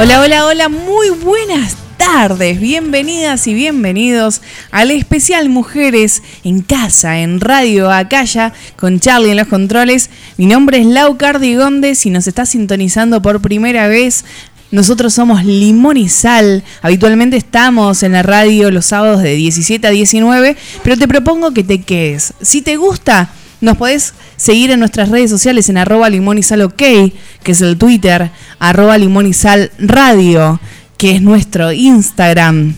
Hola, hola, hola, muy buenas tardes, bienvenidas y bienvenidos al especial Mujeres en Casa, en Radio Acaya, con Charlie en los controles. Mi nombre es Lau Cardigonde, si nos estás sintonizando por primera vez, nosotros somos Limón y Sal. Habitualmente estamos en la radio los sábados de 17 a 19, pero te propongo que te quedes. Si te gusta, nos podés seguir en nuestras redes sociales en arroba limón y sal ok, que es el Twitter, arroba limón y sal radio, que es nuestro Instagram.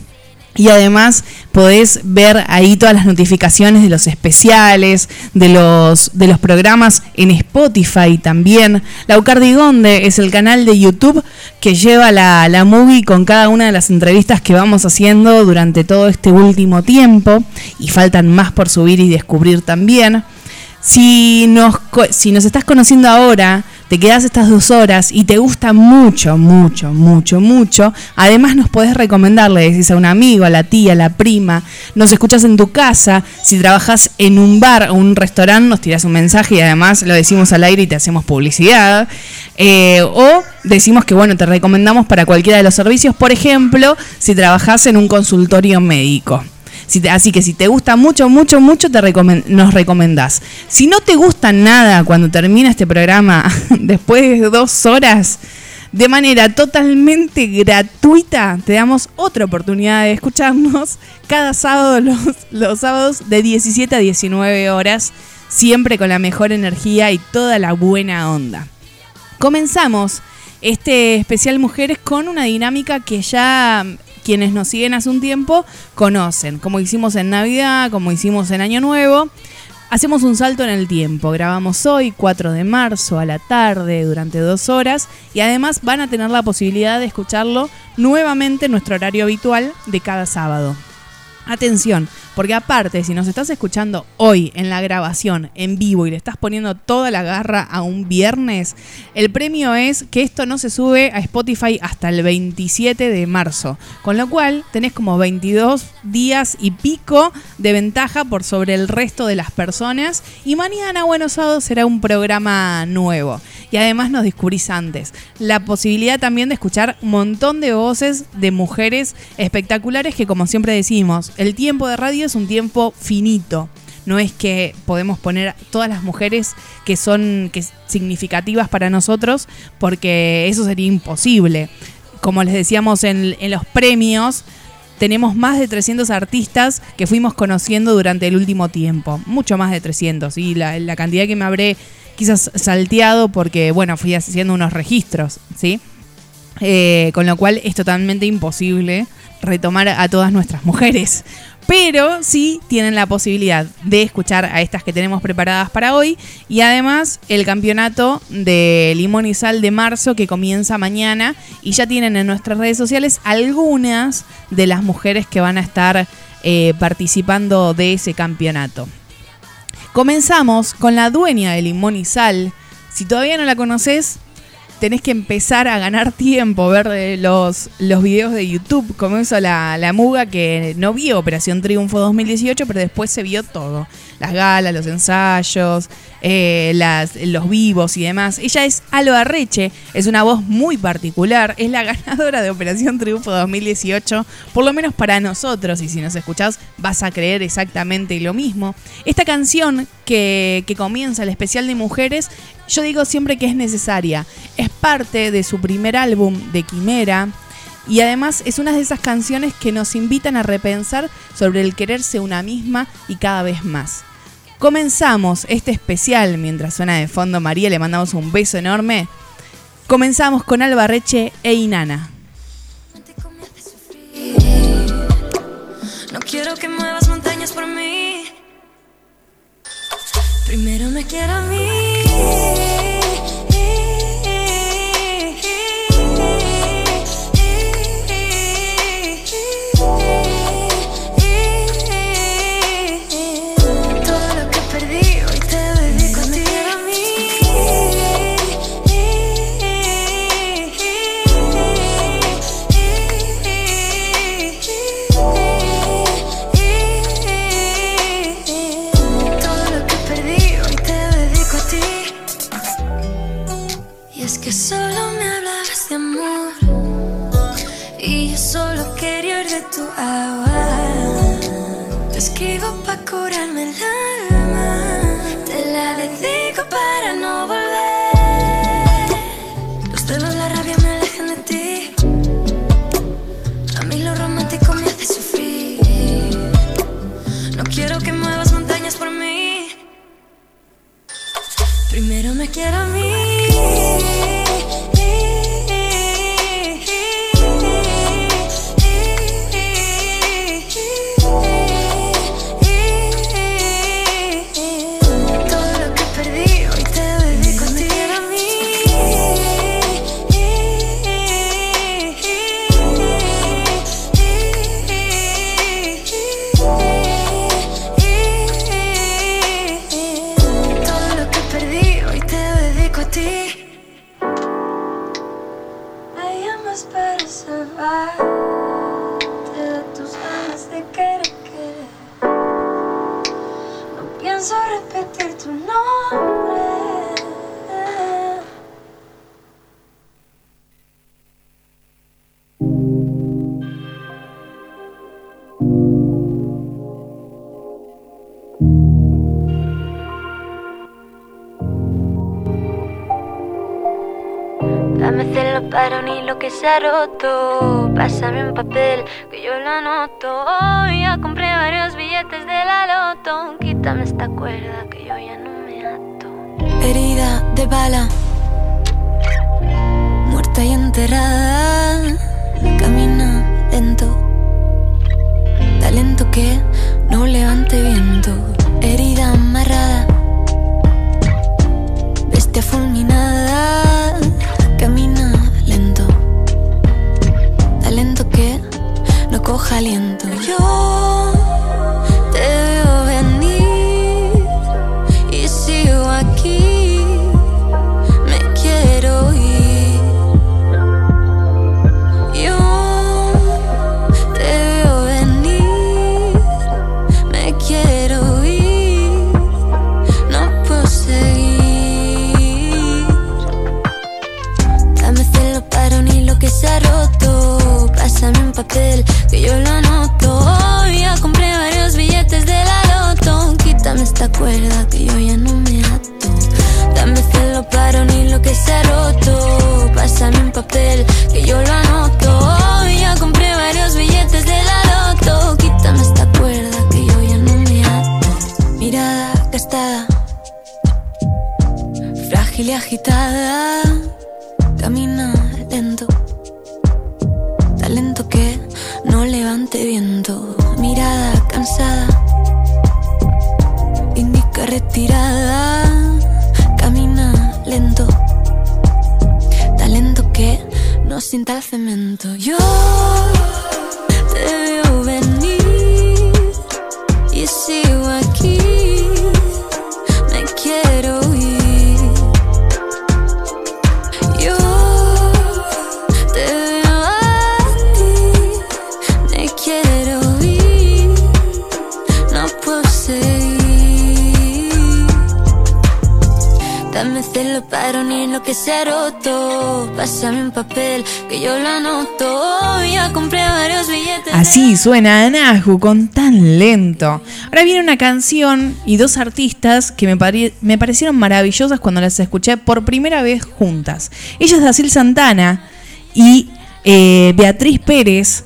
Y además podés ver ahí todas las notificaciones de los especiales, de los, de los programas en Spotify también. Laucardigonde es el canal de YouTube que lleva la, la movie con cada una de las entrevistas que vamos haciendo durante todo este último tiempo. Y faltan más por subir y descubrir también. Si nos, si nos estás conociendo ahora, te quedas estas dos horas y te gusta mucho, mucho, mucho, mucho, además nos podés recomendar, le decís a un amigo, a la tía, a la prima, nos escuchas en tu casa, si trabajas en un bar o un restaurante, nos tiras un mensaje y además lo decimos al aire y te hacemos publicidad. Eh, o decimos que, bueno, te recomendamos para cualquiera de los servicios, por ejemplo, si trabajas en un consultorio médico así que si te gusta mucho, mucho, mucho, te nos recomendás. Si no te gusta nada cuando termina este programa, después de dos horas, de manera totalmente gratuita, te damos otra oportunidad de escucharnos cada sábado, los, los sábados de 17 a 19 horas, siempre con la mejor energía y toda la buena onda. Comenzamos este especial Mujeres con una dinámica que ya quienes nos siguen hace un tiempo conocen, como hicimos en Navidad, como hicimos en Año Nuevo. Hacemos un salto en el tiempo, grabamos hoy 4 de marzo a la tarde durante dos horas y además van a tener la posibilidad de escucharlo nuevamente en nuestro horario habitual de cada sábado. Atención, porque aparte, si nos estás escuchando hoy en la grabación, en vivo, y le estás poniendo toda la garra a un viernes, el premio es que esto no se sube a Spotify hasta el 27 de marzo. Con lo cual, tenés como 22 días y pico de ventaja por sobre el resto de las personas. Y mañana, Buenos Aires, será un programa nuevo. Y además nos descubrís antes. La posibilidad también de escuchar un montón de voces de mujeres espectaculares que, como siempre decimos, el tiempo de radio es un tiempo finito. No es que podemos poner todas las mujeres que son que significativas para nosotros, porque eso sería imposible. Como les decíamos en, los premios, tenemos más de 300 artistas que fuimos conociendo durante el último tiempo. Mucho más de 300. Y la, cantidad que me habré quizás salteado porque, bueno, fui haciendo unos registros, ¿sí? Eh, con lo cual es totalmente imposible retomar a todas nuestras mujeres. Pero sí tienen la posibilidad de escuchar a estas que tenemos preparadas para hoy. Y además el campeonato de Limón y Sal de marzo que comienza mañana. Y ya tienen en nuestras redes sociales algunas de las mujeres que van a estar eh, participando de ese campeonato. Comenzamos con la dueña de Limón y Sal. Si todavía no la conoces, tenés que empezar a ganar tiempo, ver eh, los, los videos de YouTube, como la, la Muga, que no vio Operación Triunfo 2018, pero después se vio todo. Las galas, los ensayos, eh, las, los vivos y demás. Ella es Alba Reche, es una voz muy particular, es la ganadora de Operación Triunfo 2018, por lo menos para nosotros, y si nos escuchás vas a creer exactamente lo mismo. Esta canción que, que comienza el especial de mujeres yo digo siempre que es necesaria. Es parte de su primer álbum de Quimera. Y además es una de esas canciones que nos invitan a repensar sobre el quererse una misma y cada vez más. Comenzamos este especial mientras suena de fondo María, le mandamos un beso enorme. Comenzamos con Alba Reche e Inana. No quiero que muevas montañas por mí. Primero me quiero a mí. Curarme el lo que se ha roto. Pásame un papel que yo lo anoto. Hoy ya compré varios billetes de la loto. Quítame esta cuerda que yo ya no me ato. Herida de bala, muerta y enterrada. Camina lento, talento que no levante viento. Herida amarrada, coja aliento. Yo Esta cuerda que yo ya no me ato. Dame celo para unir lo que se ha roto. Pásame un papel Así suena Anahu con tan lento. Ahora viene una canción y dos artistas que me, me parecieron maravillosas cuando las escuché por primera vez juntas. Ella es Dacil Santana y eh, Beatriz Pérez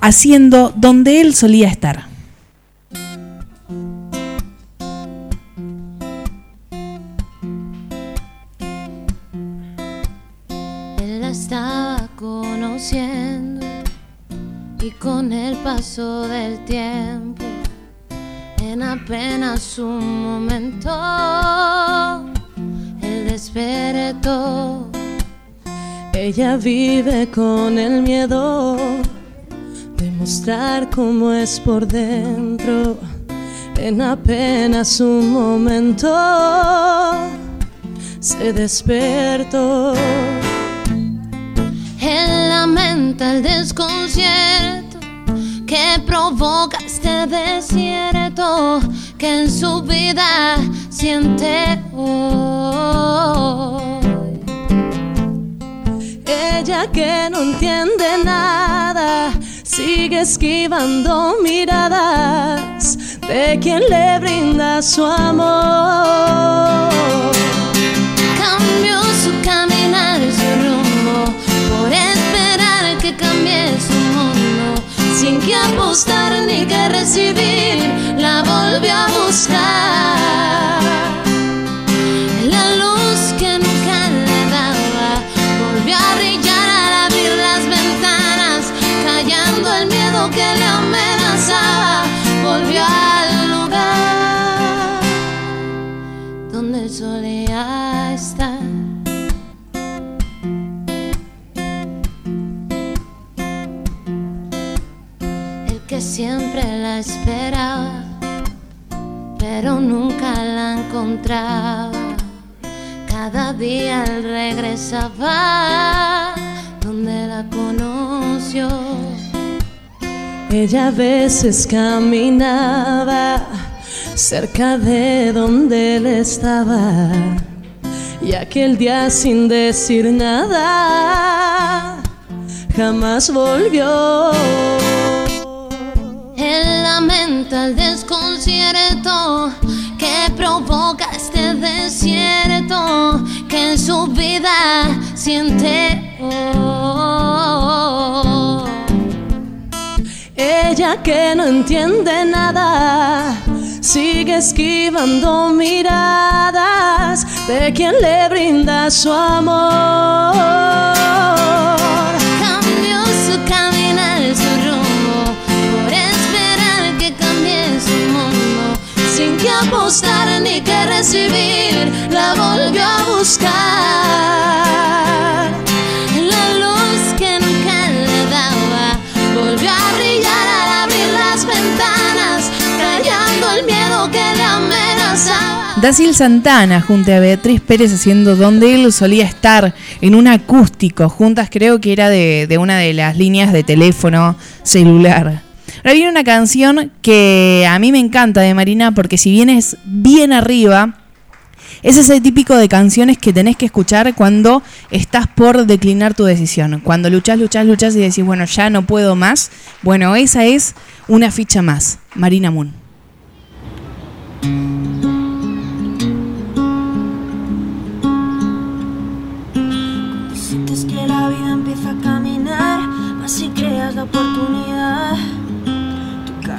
haciendo donde él solía estar. Paso del tiempo, en apenas un momento, él despertó. Ella vive con el miedo de mostrar cómo es por dentro. En apenas un momento se despertó. Él lamenta el desconcierto que provoca este desierto que en su vida siente hoy. Ella que no entiende nada, sigue esquivando miradas de quien le brinda su amor. Cambió su caminar su rumbo por esperar que cambie su. Sin que apostar ni que recibir, la volvió a buscar. La luz que nunca le daba volvió a brillar al abrir las ventanas, callando el miedo que le amenazaba. Volvió al lugar donde solía siempre la esperaba, pero nunca la encontraba. Cada día regresaba donde la conoció. Ella a veces caminaba cerca de donde él estaba. Y aquel día sin decir nada, jamás volvió. Lamenta el desconcierto que provoca este desierto que en su vida siente. oh. Ella que no entiende nada, sigue esquivando miradas de quien le brinda su amor. Sin que apostar ni que recibir, la volvió a buscar. La luz que nunca le daba volvió a brillar al abrir las ventanas, callando el miedo que le amenazaba. Dacil Santana junto a Beatriz Pérez haciendo donde él solía estar en un acústico, juntas creo que era de, de una de las líneas de teléfono celular. Ahora viene una canción que a mí me encanta de Marina porque si bien es bien arriba, es ese típico de canciones que tenés que escuchar cuando estás por declinar tu decisión. Cuando luchás, luchás, luchás y decís, bueno, ya no puedo más. Bueno, esa es una ficha más. Marina Moon. Sientes que la vida empieza a caminar, si creas la oportunidad.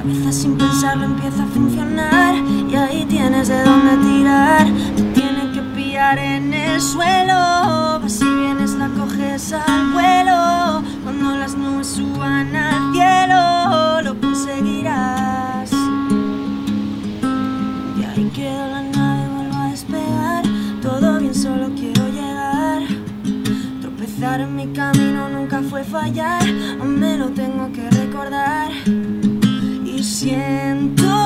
Cabeza sin pensarlo empieza a funcionar y ahí tienes de dónde tirar. Te tiene que pillar en el suelo, si vienes la coges al vuelo. Cuando las nubes suban al cielo, lo conseguirás. Y ahí queda la nave, vuelvo a despegar. Todo bien, solo quiero llegar. Tropezar en mi camino nunca fue fallar, aún me lo tengo que recordar. Siento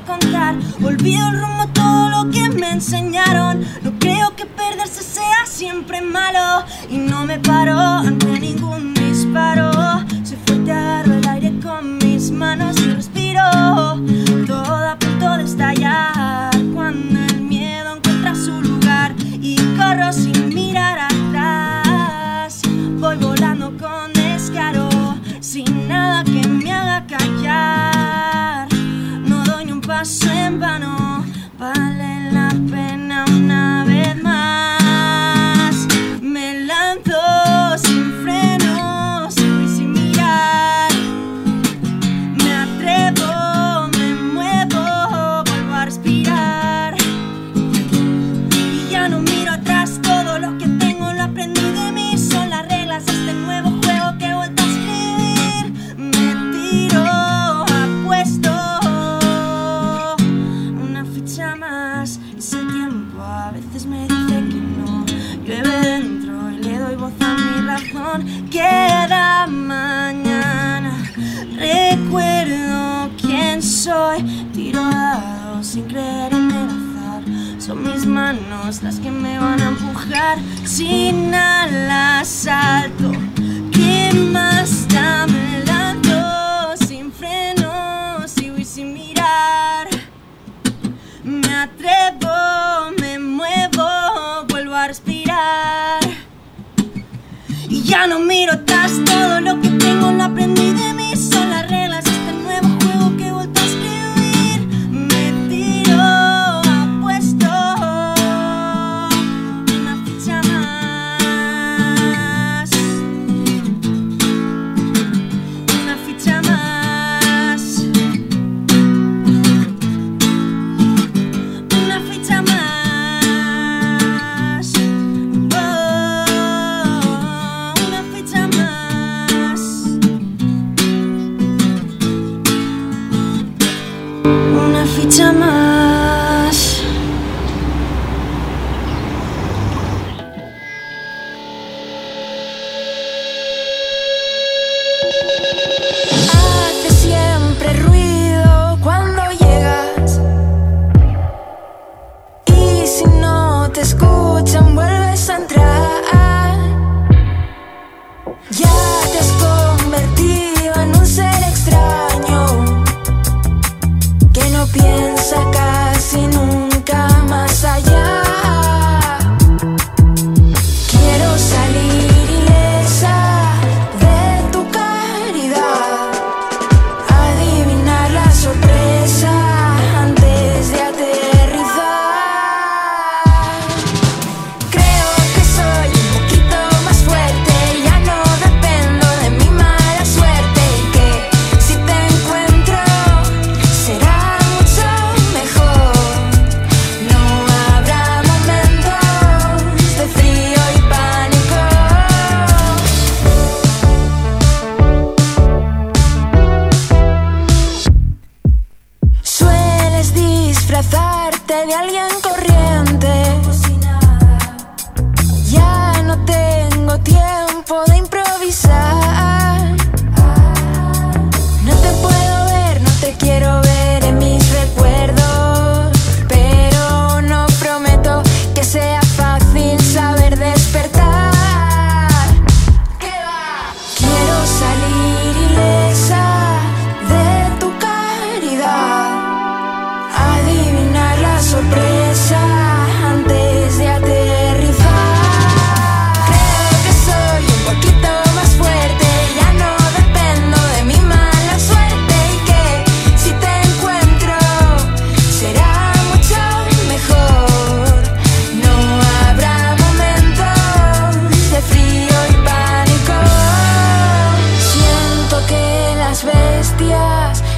contar. Olvido el rumbo, todo lo que me enseñaron. No creo que perderse sea siempre malo. Y no me paro ante ningún disparo. Soy fuerte, agarro el aire con mis manos y respiro. Todo a punto de estallar. Cuando el miedo encuentra su lugar. Y corro sin mirar atrás. Voy volando con descaro, sin nada que me haga callar. Paso en vano, vale la pena una vez más.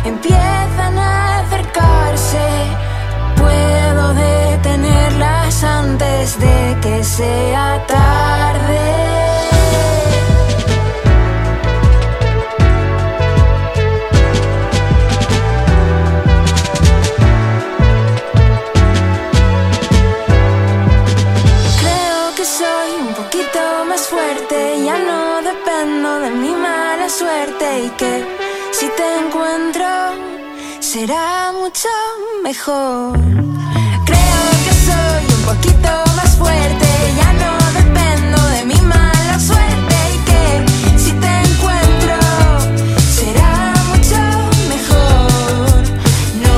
empiezan a acercarse. Puedo detenerlas antes de que sea tarde. mejor. Creo que soy un poquito más fuerte, ya no dependo de mi mala suerte y que si te encuentro será mucho mejor. No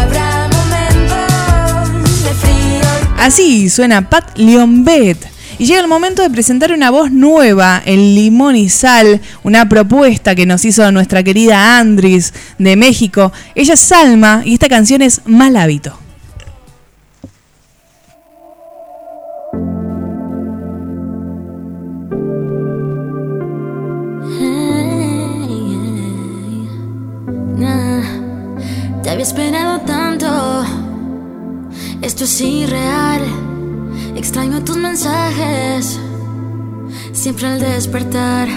habrá momentos de frío. Así suena Pat Leonbet y llega el momento de presentar una voz nueva, el limón y sal, una propuesta que nos hizo nuestra querida Andris de México. Ella es Salma y esta canción es Mal hábito. Te había esperado tanto, esto es irreal. Extraño tus mensajes, siempre al despertar,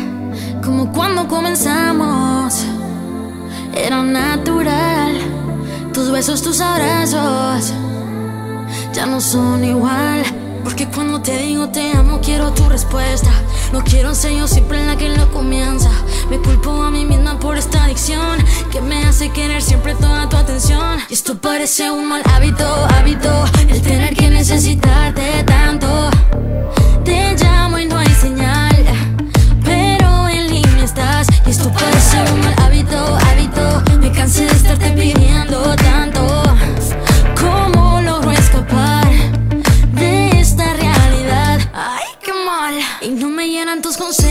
como cuando comenzamos. Era natural, tus besos, tus abrazos, ya no son igual. Porque cuando te digo te amo, quiero tu respuesta. No quiero ser yo siempre la que lo comienza. Me culpo a mí misma por esta adicción que me hace querer siempre toda tu atención. Y esto parece un mal hábito, hábito. El tener que necesitarte tanto. Te llamo y no hay señal, pero en línea estás. Y esto parece un mal hábito, hábito. Me cansé de estarte pidiendo tanto. No me llenan tus consejos.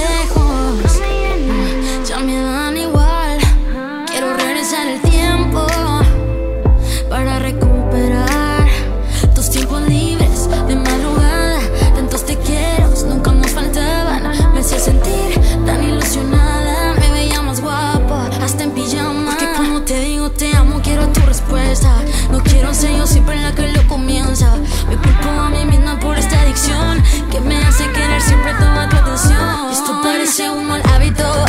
Un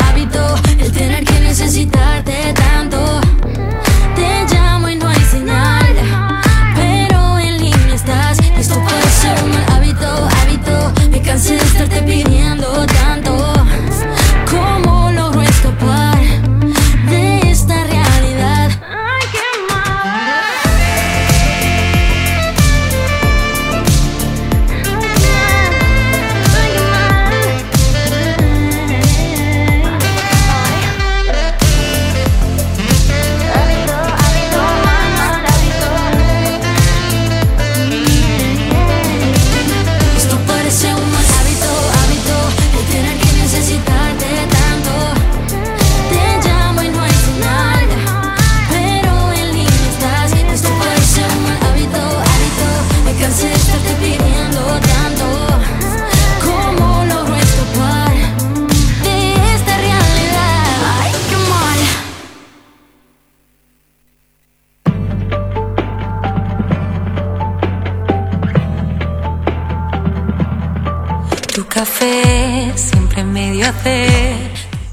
café siempre medio hacer.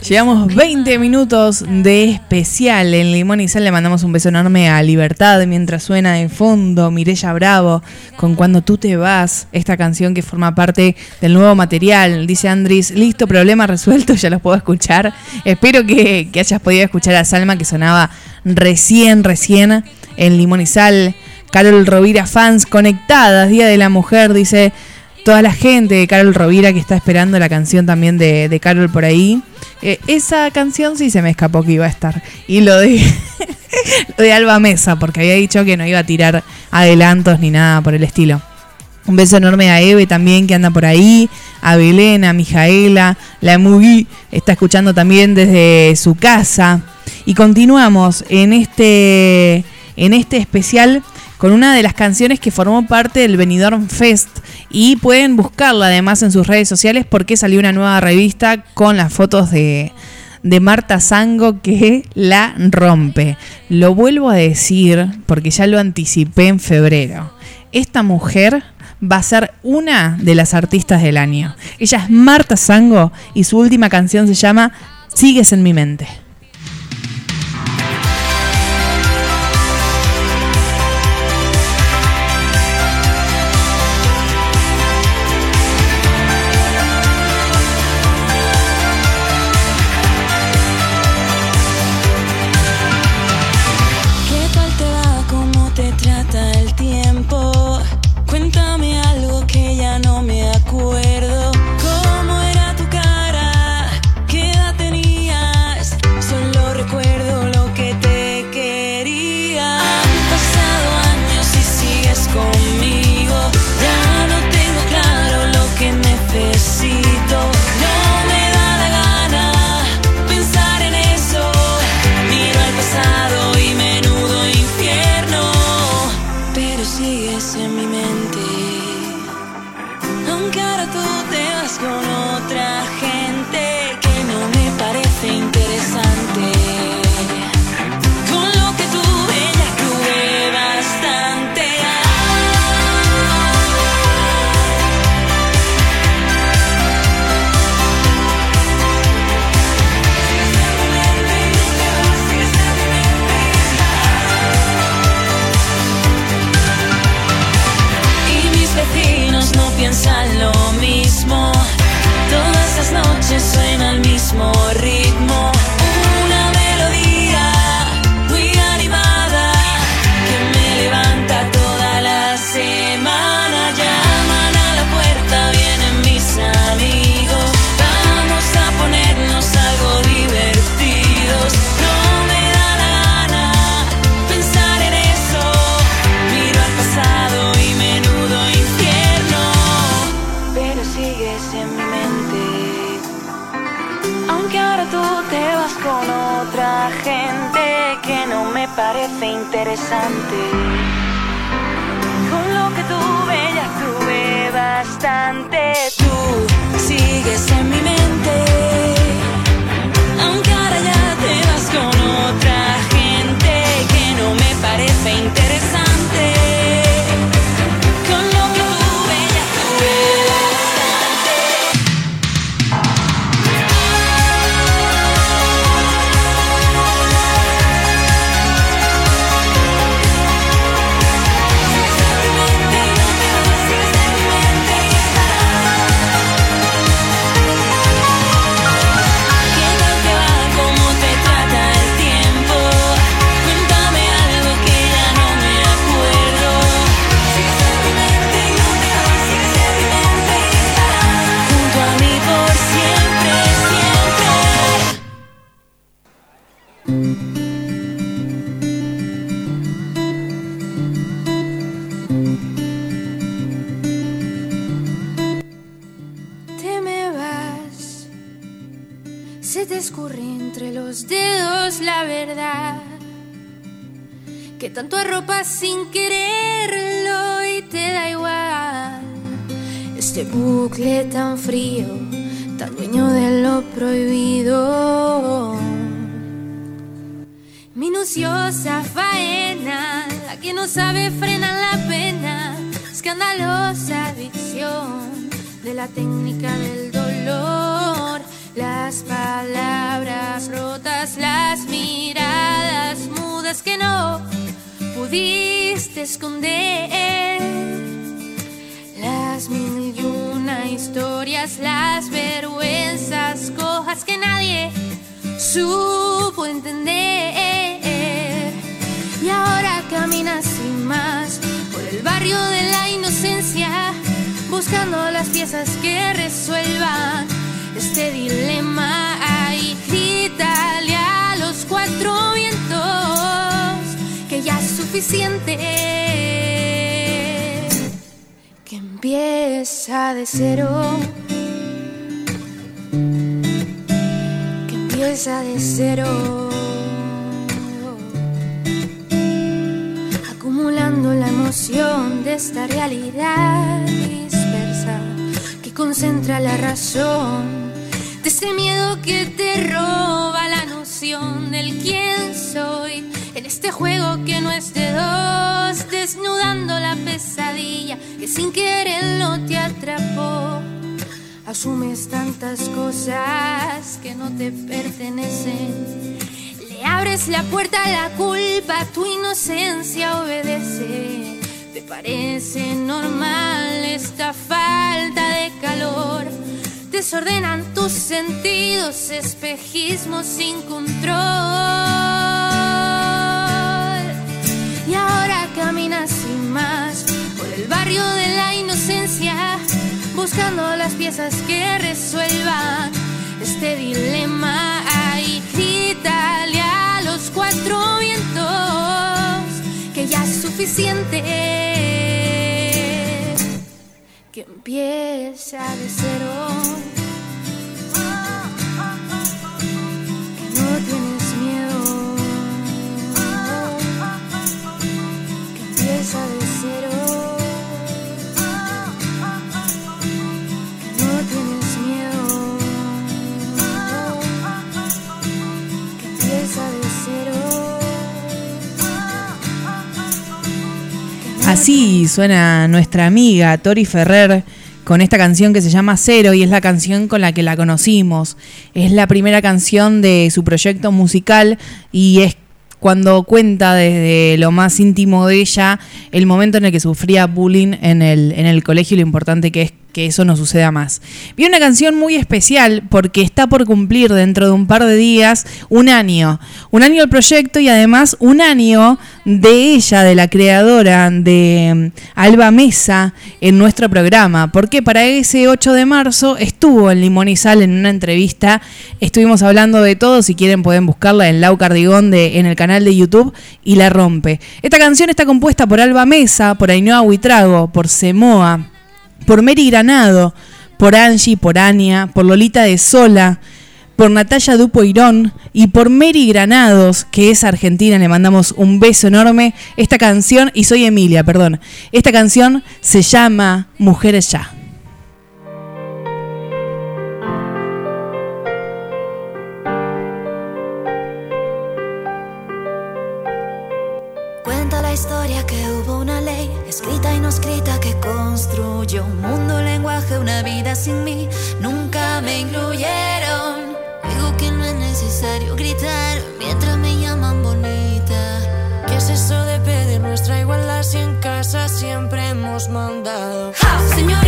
Llevamos 20 minutos de especial en Limón y Sal. Le mandamos un beso enorme a Libertad mientras suena de fondo Mirella Bravo con Cuando tú te vas, esta canción que forma parte del nuevo material. Dice Andris, listo, problema resuelto, ya los puedo escuchar. Espero que, que hayas podido escuchar a Salma que sonaba recién, recién en Limón y Sal. Carol Rovira fans conectadas, Día de la Mujer, dice toda la gente de Carol Rovira que está esperando la canción también de, Carol por ahí. Eh, esa canción sí se me escapó que iba a estar. Y lo de, lo de Alba Mesa, porque había dicho que no iba a tirar adelantos ni nada por el estilo. Un beso enorme a Eve también que anda por ahí, a Belén, a Mijaela, la Mugi está escuchando también desde su casa. Y continuamos en este, en este especial con una de las canciones que formó parte del Benidorm Fest y pueden buscarla además en sus redes sociales porque salió una nueva revista con las fotos de, de Marta Sango que la rompe. Lo vuelvo a decir porque ya lo anticipé en febrero. Esta mujer va a ser una de las artistas del año. Ella es Marta Sango y su última canción se llama Sigues en mi mente. De la suficiente. Que empieza de cero. que empieza de cero. Acumulando la emoción de esta realidad dispersa que concentra la razón. De ese miedo que te roba la noción del quién este juego que no es de dos, desnudando la pesadilla que sin quererlo te atrapó. Asumes tantas cosas que no te pertenecen. Le abres la puerta a la culpa, tu inocencia obedece. ¿Te parece normal esta falta de calor? Desordenan tus sentidos, espejismos sin control. Y ahora caminas sin más por el barrio de la inocencia, buscando las piezas que resuelvan este dilema. Ay, grítale a los cuatro vientos que ya es suficiente. Que empieza de cero. Así suena nuestra amiga Tori Ferrer con esta canción que se llama Cero y es la canción con la que la conocimos. Es la primera canción de su proyecto musical y es cuando cuenta desde lo más íntimo de ella el momento en el que sufría bullying en el, en el colegio y lo importante que es que eso no suceda más. Vi una canción muy especial porque está por cumplir dentro de un par de días un año. Un año el proyecto y además un año de ella, de la creadora de mm, Alba Mesa, en nuestro programa. Porque para ese 8 de marzo estuvo en Limón y Sal en una entrevista. Estuvimos hablando de todo. Si quieren pueden buscarla en Lau Cardigón de, en el canal de YouTube y la rompe. Esta canción está compuesta por Alba Mesa, por Ainhoa Huitrago, por Semoa por Mary Granado, por Angie, por Ania, por Lolita de Sola, por Natalia Dupoirón y por Mary Granados, que es argentina, le mandamos un beso enorme. Esta canción, y soy Emilia, perdón, esta canción se llama Mujeres Ya. Cuenta la historia que hubo una ley escrita y no escrita que construyó un mundo, un lenguaje, una vida sin mí. Nunca me incluyeron. Digo que no es necesario gritar mientras me llaman bonita. ¿Qué es eso de pedir nuestra igualdad si en casa siempre hemos mandado? Señorita, señora,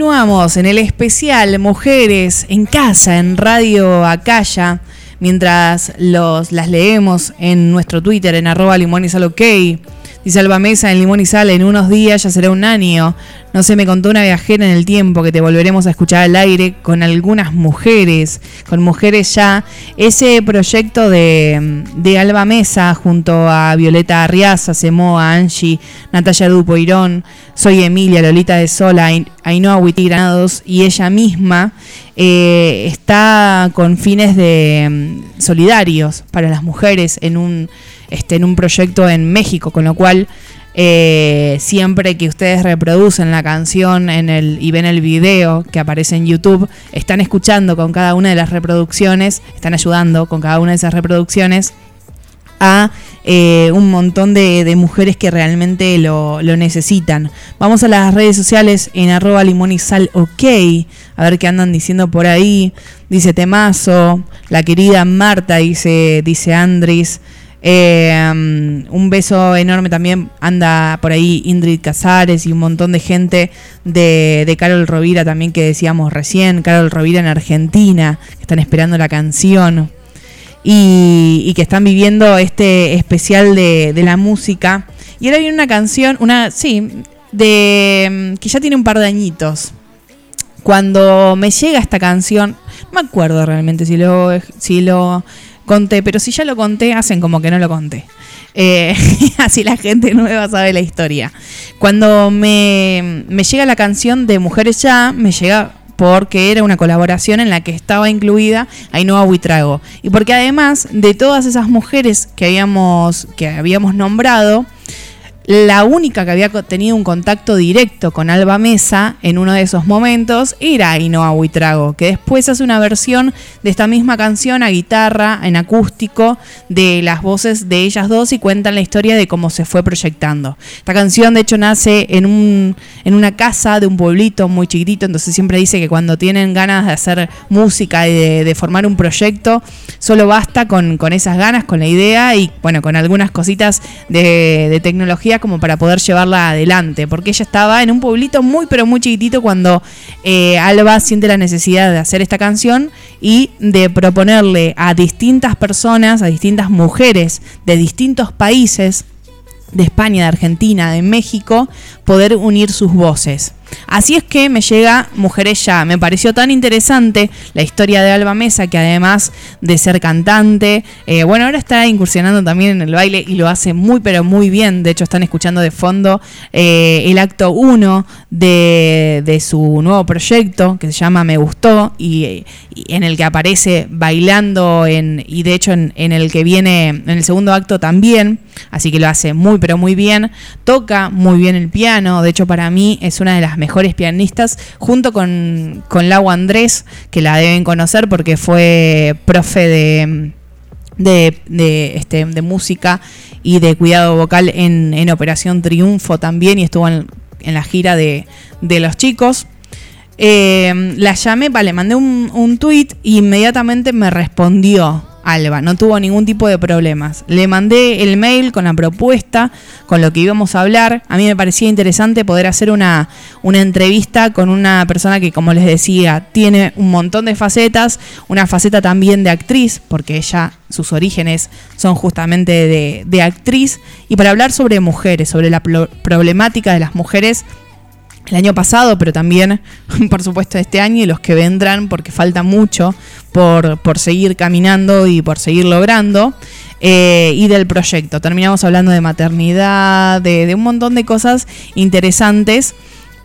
Continuamos en el especial Mujeres en Casa en Radio Acaya, mientras los, las leemos en nuestro Twitter en arroba ok. Dice Alba Mesa en Limón y Sal, en unos días ya será un año. No sé, me contó una viajera en el tiempo que te volveremos a escuchar al aire con algunas mujeres, con mujeres ya. Ese proyecto de, de Alba Mesa junto a Violeta Arriaza, Semoa, Angie, Natalia Dupoirón, Soy Emilia, Lolita de Sola, Ain- Ainhoa Huití Granados y ella misma eh, está con fines de mm, solidarios para las mujeres en un, este, en un proyecto en México, con lo cual eh, siempre que ustedes reproducen la canción en el, y ven el video que aparece en YouTube, están escuchando con cada una de las reproducciones, están ayudando con cada una de esas reproducciones a eh, un montón de, mujeres que realmente lo, lo necesitan. Vamos a las redes sociales en arroba limón y sal ok, a ver qué andan diciendo por ahí. Dice Temazo, la querida Marta, dice, dice Andris. Eh, um, un beso enorme también. Anda por ahí Ingrid Casares y un montón de gente de, de Carol Rovira también que decíamos recién, Carol Rovira en Argentina, que están esperando la canción. Y, y que están viviendo este especial de, de la música. Y ahora viene una canción, una, sí, de mm, que ya tiene un par de añitos, cuando me llega esta canción, no me acuerdo realmente si lo, si lo conté, pero si ya lo conté, hacen como que no lo conté. Eh, así la gente nueva sabe la historia. Cuando me, me llega la canción de Mujeres Ya, me llega porque era una colaboración en la que estaba incluida Ainhoa Huitrago. Y porque además de todas esas mujeres que habíamos, que habíamos nombrado, la única que había tenido un contacto directo con Alba Mesa en uno de esos momentos era Ainhoa Huitrago, que después hace una versión de esta misma canción a guitarra, en acústico, de las voces de ellas dos y cuentan la historia de cómo se fue proyectando. Esta canción, de hecho, nace en, un, en una casa de un pueblito muy chiquitito, entonces siempre dice que cuando tienen ganas de hacer música y de, formar un proyecto, solo basta con, esas ganas, con la idea y, bueno, con algunas cositas de, de tecnología como para poder llevarla adelante, porque ella estaba en un pueblito muy pero muy chiquitito cuando eh, Alba siente la necesidad de hacer esta canción y de proponerle a distintas personas, a distintas mujeres de distintos países, de España, de Argentina, de México, poder unir sus voces. Así es que me llega Mujeres Ya. Me pareció tan interesante la historia de Alba Mesa, que además de ser cantante, eh, bueno, ahora está incursionando también en el baile y lo hace muy, pero muy bien. De hecho, están escuchando de fondo eh, el acto 1 de, su nuevo proyecto que se llama Me Gustó y, en el que aparece bailando y de hecho en el que viene en el segundo acto también. Así que lo hace muy, pero muy bien. Toca muy bien el piano. De hecho, para mí es una de las mejores pianistas, junto con, con Lau Andrés, que la deben conocer porque fue profe de, de, este, de música y de cuidado vocal en, Operación Triunfo también y estuvo en, la gira de, los chicos. Eh, la llamé, vale, mandé un, un tweet e inmediatamente me respondió No tuvo ningún tipo de problemas. Le mandé el mail con la propuesta, con lo que íbamos a hablar. A mí me parecía interesante poder hacer una, una entrevista con una persona que, como les decía, tiene un montón de facetas, una faceta también de actriz, porque ella, sus orígenes son justamente de, de actriz, y para hablar sobre mujeres, sobre la problemática de las mujeres el año pasado, pero también, por supuesto, este año y los que vendrán, porque falta mucho por, por seguir caminando y por seguir logrando. Eh, y del proyecto. Terminamos hablando de maternidad, de, de un montón de cosas interesantes.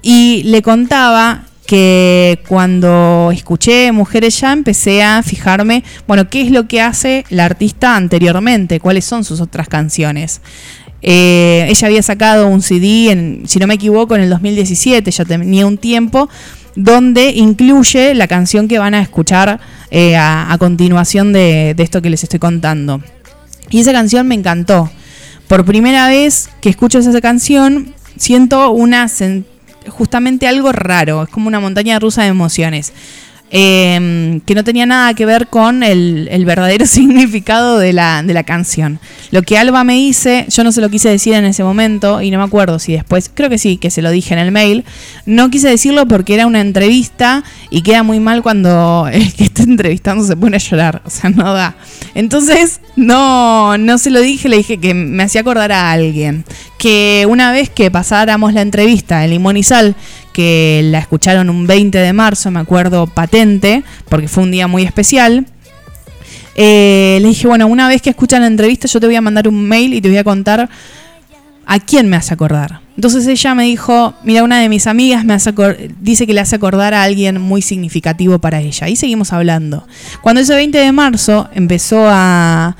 Y le contaba que cuando escuché Mujeres Ya empecé a fijarme, bueno, qué es lo que hace la artista anteriormente, cuáles son sus otras canciones. Eh, ella había sacado un CD, en, si no me equivoco, en el 2017, ya tenía un tiempo, donde incluye la canción que van a escuchar eh, a, continuación de, esto que les estoy contando. Y esa canción me encantó. Por primera vez que escucho esa canción, siento una justamente algo raro, es como una montaña rusa de emociones. Em, que no tenía nada que ver con el, verdadero significado de la, de la, canción. Lo que Alba me dice, yo no se lo quise decir en ese momento y no me acuerdo si después, creo que sí, que se lo dije en el mail, no quise decirlo porque era una entrevista y queda muy mal cuando el que está entrevistando se pone a llorar, o sea, no da. Entonces, no, no se lo dije, le dije que me hacía acordar a alguien, que una vez que pasáramos la entrevista en Limón y Sal, que la escucharon un 20 de marzo, me acuerdo patente, porque fue un día muy especial. Eh, le dije, bueno, una vez que escuchan la entrevista yo te voy a mandar un mail y te voy a contar a quién me hace acordar. Entonces ella me dijo, mira, una de mis amigas me hace dice que le hace acordar a alguien muy significativo para ella. Y seguimos hablando. Cuando ese 20 de marzo empezó a...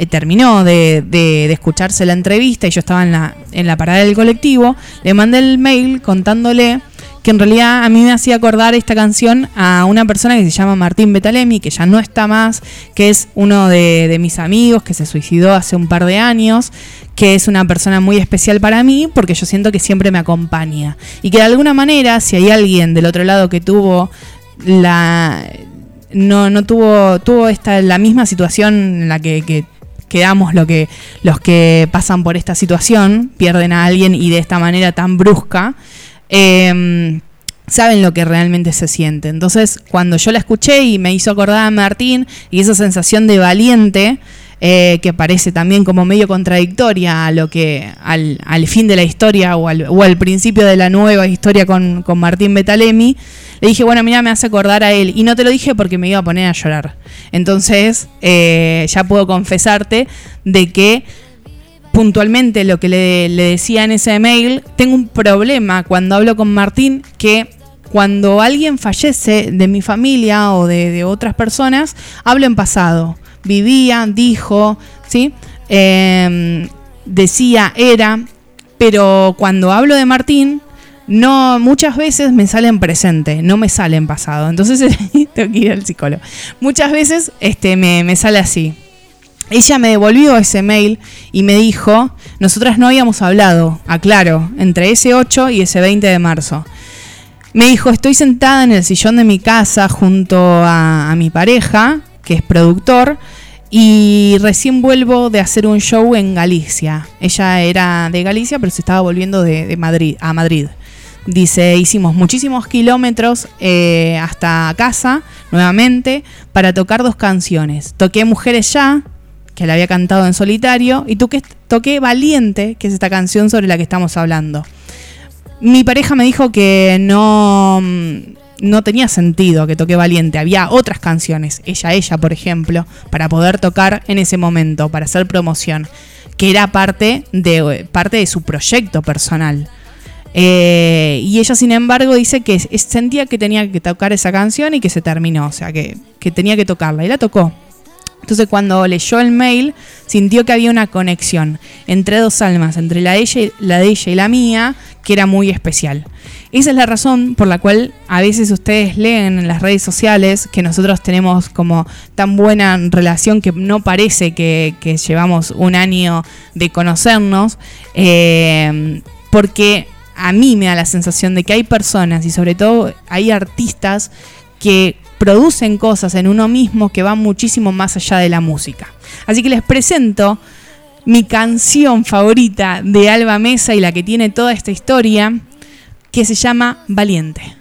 Eh, terminó de, escucharse la entrevista y yo estaba en la, en la parada del colectivo, le mandé el mail contándole que en realidad a mí me hacía acordar esta canción a una persona que se llama Martín Betalemi, que ya no está más, que es uno de, de, mis amigos, que se suicidó hace un par de años, que es una persona muy especial para mí, porque yo siento que siempre me acompaña. Y que de alguna manera, si hay alguien del otro lado que tuvo la... No, no tuvo, tuvo esta, la misma situación en la que, que quedamos lo que, los que pasan por esta situación, pierden a alguien y de esta manera tan brusca, em, saben lo que realmente se siente. Entonces, cuando yo la escuché y me hizo acordar a Martín y esa sensación de valiente, eh, que parece también como medio contradictoria a lo que al, al fin de la historia o al, o al, principio de la nueva historia con, con Martín Betalemi, le dije, bueno, mira, me hace acordar a él. Y no te lo dije porque me iba a poner a llorar. Entonces, eh, ya puedo confesarte de que puntualmente lo que le, le decía en ese mail, tengo un problema cuando hablo con Martín que cuando alguien fallece de mi familia o de, de otras personas, hablo en pasado vivía, dijo, ¿sí? Eh, decía, era, pero cuando hablo de Martín, no, muchas veces me sale en presente, no me sale en pasado. Entonces tengo que ir al psicólogo. Muchas veces este, me, me sale así. Ella me devolvió ese mail y me dijo, nosotras no habíamos hablado, aclaro, entre ese 8 y ese 20 de marzo. Me dijo, estoy sentada en el sillón de mi casa junto a, a mi pareja, que es productor, y recién vuelvo de hacer un show en Galicia. Ella era de Galicia, pero se estaba volviendo de, Madrid, a Madrid. Dice, hicimos muchísimos kilómetros eh, hasta casa, nuevamente, para tocar dos canciones. Toqué Mujeres Ya, que la había cantado en solitario, y toqué, toqué Valiente, que es esta canción sobre la que estamos hablando. Mi pareja me dijo que no, no tenía sentido que toque Valiente. Había otras canciones, Ella, Ella, por ejemplo, para poder tocar en ese momento, para hacer promoción, que era parte de, parte de su proyecto personal. Eh, y ella, sin embargo, dice que sentía que tenía que tocar esa canción y que se terminó, o sea, que, tenía que tocarla. Y la tocó. Entonces, cuando leyó el mail, sintió que había una conexión entre dos almas, entre la de ella y la mía, que era muy especial. Esa es la razón por la cual a veces ustedes leen en las redes sociales que nosotros tenemos como tan buena relación que no parece que, llevamos un año de conocernos, eh, porque a mí me da la sensación de que hay personas y sobre todo hay artistas que producen cosas en uno mismo que van muchísimo más allá de la música. Así que les presento mi canción favorita de Alba Mesa y la que tiene toda esta historia, que se llama Valiente.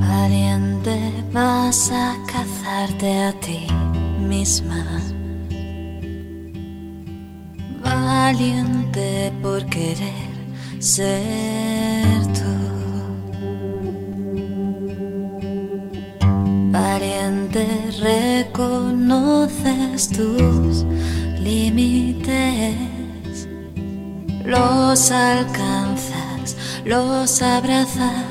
Valiente, vas ser tú. Valiente, reconoces tus límites. Los alcanzas, los abrazas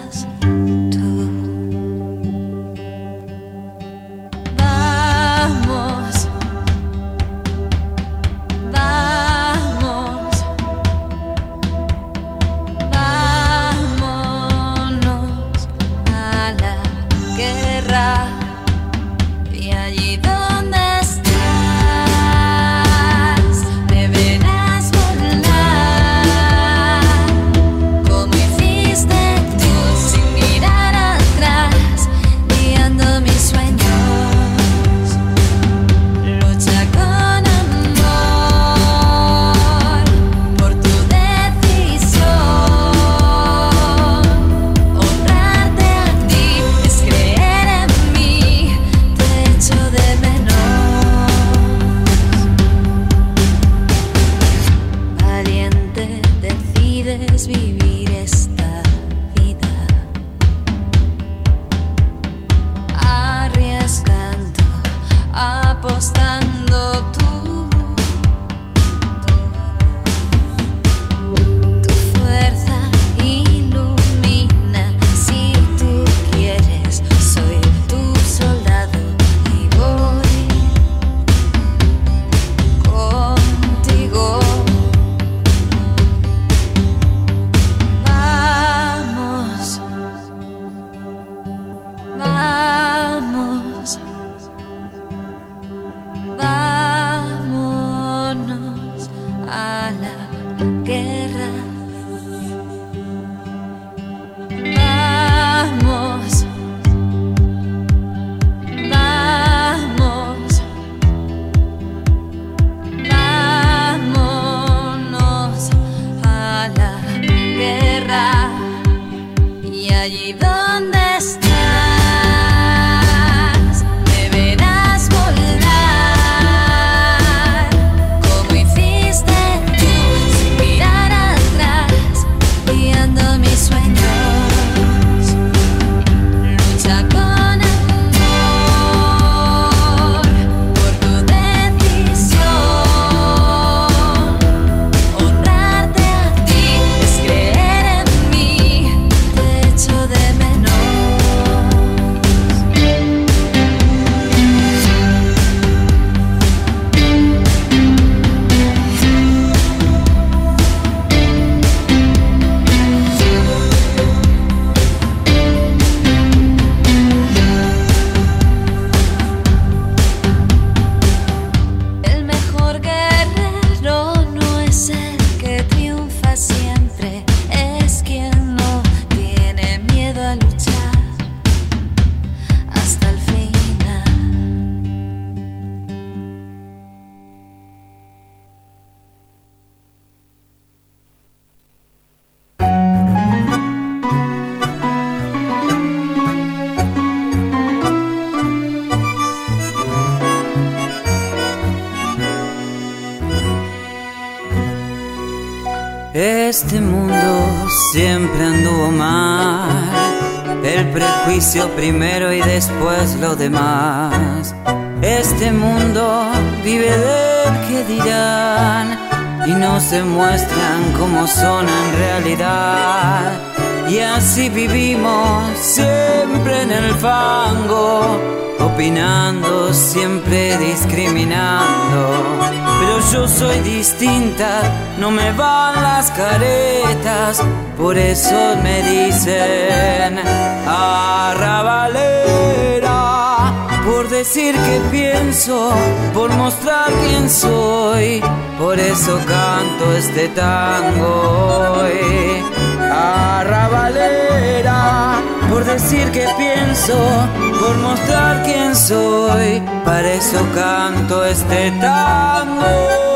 primero y después lo demás. Este mundo vive del que dirán y no se muestran como son en realidad. Y así vivimos siempre en el fango, opinando, siempre discriminando. Pero yo soy distinta, no me van las caretas, por eso me dicen arrabalera. Por decir que pienso, por mostrar quién soy, por eso canto este tango. Arrabalera, por decir que pienso, por mostrar quién soy, para eso canto este tango.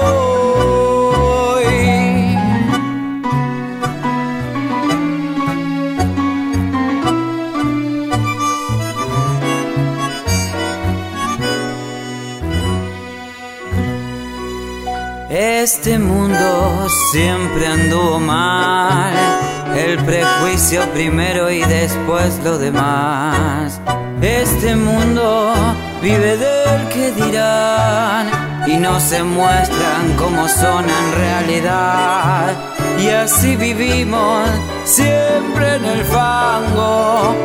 Siempre anduvo mal. El prejuicio primero y después lo demás. Este mundo vive del que dirán y no se muestran como son en realidad. Y así vivimos siempre en el fango.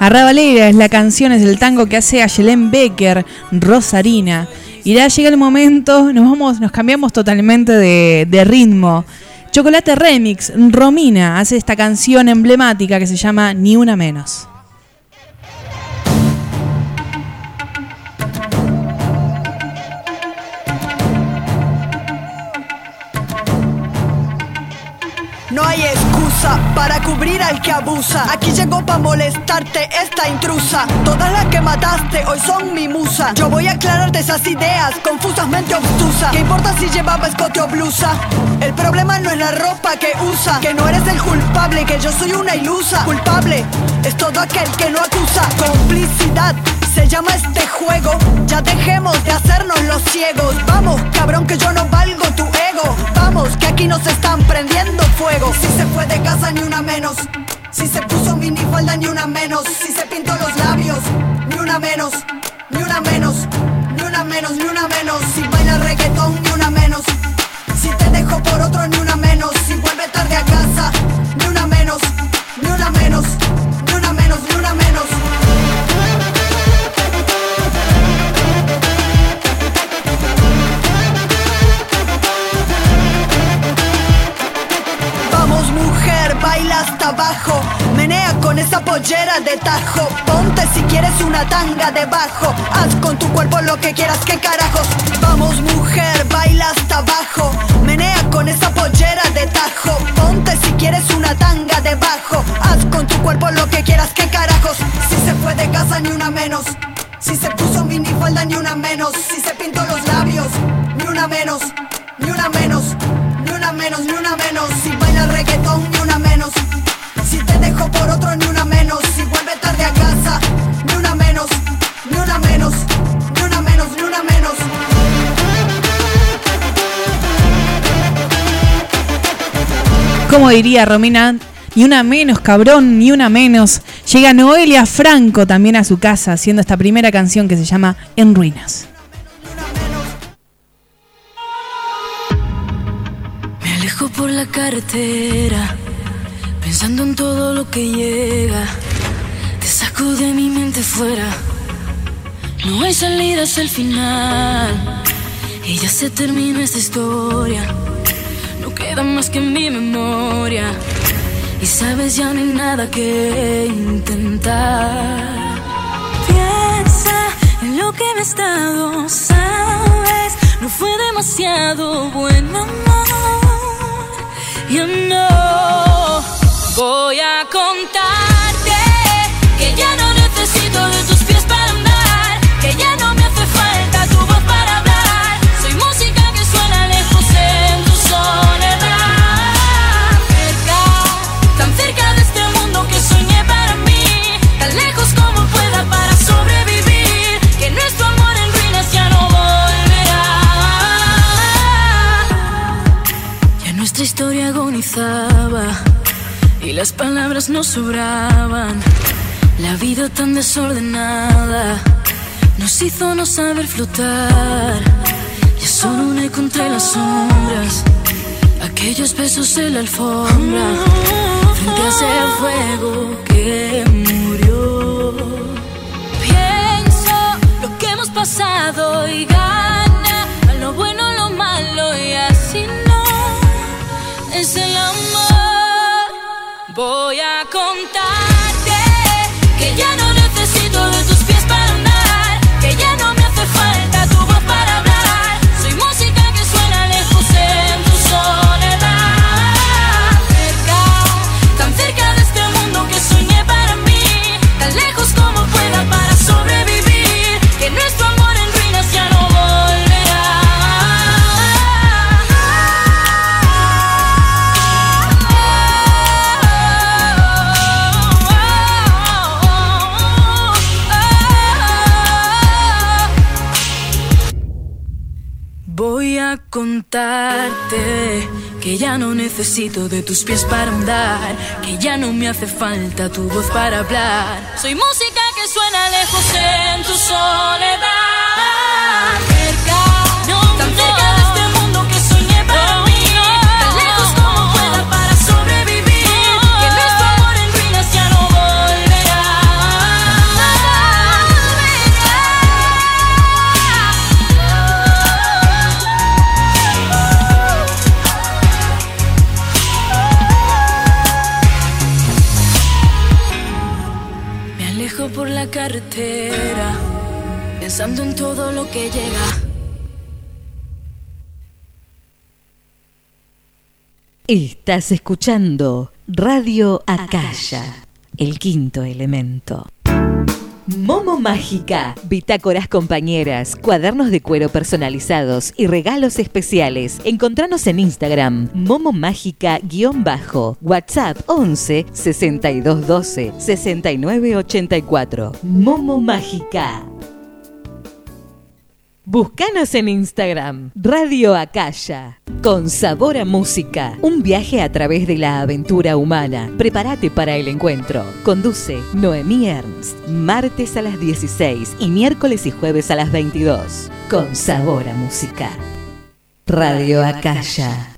Arrabalera es la canción, es el tango que hace Ayelen Becker, Rosarina. Y ya llega el momento, nos vamos, nos cambiamos totalmente de, de ritmo. Chocolate Remix, Romina hace esta canción emblemática que se llama Ni una menos. No hay para cubrir al que abusa. Aquí llegó para molestarte esta intrusa. Todas las que mataste hoy son mi musa. Yo voy a aclararte esas ideas confusamente obtusas. ¿Qué importa si llevaba escote o blusa? El problema no es la ropa que usa. Que no eres el culpable, que yo soy una ilusa. Culpable es todo aquel que no acusa. Complicidad se llama este juego. Ya dejemos de hacernos los ciegos. Vamos, cabrón, que yo no valgo tu ego. Vamos, que aquí nos están prendiendo fuego. Si se fue de casa, ni una menos. Si se puso minifalda, ni una menos. Si se pintó los labios, ni una menos. Ni una menos. Ni una menos, ni una menos. Si baila reggaetón, ni una menos. Si te dejo por otro, ni una menos. Si vuelve tarde a casa, ni una menos. Ni una menos. Ni una menos, ni una menos. Menea con esa pollera de tajo. Ponte si quieres una tanga debajo. Haz con tu cuerpo lo que quieras, que carajos Vamos mujer, baila hasta abajo. Menea con esa pollera de tajo. Ponte si quieres una tanga debajo. Haz con tu cuerpo lo que quieras, que carajos Si se fue de casa ni una menos. Si se puso minifalda ni una menos. Si se pintó los labios ni una menos. Ni una menos ni una menos, ni una menos. Si baila reggaetón, Como diría Romina, ni una menos, cabrón, ni una menos. Llega Noelia Franco también a su casa haciendo esta primera canción que se llama En Ruinas. Me alejo por la carretera, pensando en todo lo que llega. Te saco de mi mente fuera. No hay salidas al final. Y ya se termina esta historia. Más que mi memoria. Y sabes, ya no hay nada que intentar. Piensa en lo que me he estado, sabes. No fue demasiado bueno amor. Ya no voy a contarte Las palabras no sobraban, la vida tan desordenada nos hizo no saber flotar. Ya solo un eco entre las sombras, aquellos besos en la alfombra, frente a ese fuego que murió. Pienso lo que hemos pasado y Voy a que ya no necesito de tus pies para andar, que ya no me hace falta tu voz para hablar. Soy música que suena lejos en tu soledad. Carretera, pensando en todo lo que llega. Estás escuchando Radio Acaya, el quinto elemento. Momo Mágica, bitácoras compañeras, cuadernos de cuero personalizados y regalos especiales. Encontranos en Instagram, Momo Mágica-bajo, WhatsApp 11 62 12 69 84. Momo Mágica. Búscanos en Instagram, Radio Acaya, con sabor a música. Un viaje a través de la aventura humana. Prepárate para el encuentro. Conduce Noemí Ernst, martes a las 16 y miércoles y jueves a las 22. Con sabor a música. Radio Acaya.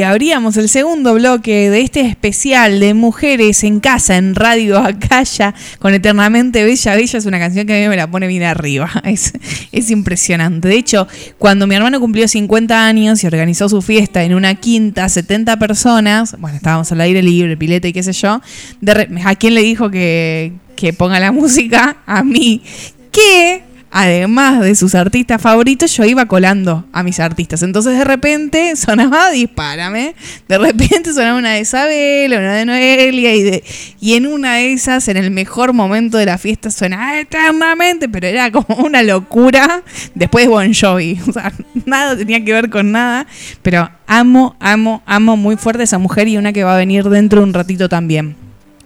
Abríamos el segundo bloque de este especial de mujeres en casa en Radio Acaya con Eternamente Bella. Bella es una canción que a mí me la pone bien arriba. Es, es impresionante. De hecho, cuando mi hermano cumplió 50 años y organizó su fiesta en una quinta, 70 personas, bueno, estábamos al aire libre, pileta y qué sé yo, de ¿a quién le dijo que, que ponga la música? A mí. Que además de sus artistas favoritos, yo iba colando a mis artistas. Entonces de repente sonaba Dispárame, de repente sonaba una de Isabel, una de Noelia, y, de, y en una de esas, en el mejor momento de la fiesta, suena eternamente, pero era como una locura. Después Bon Jovi, o sea, nada tenía que ver con nada, pero amo, amo, amo muy fuerte a esa mujer y una que va a venir dentro de un ratito también.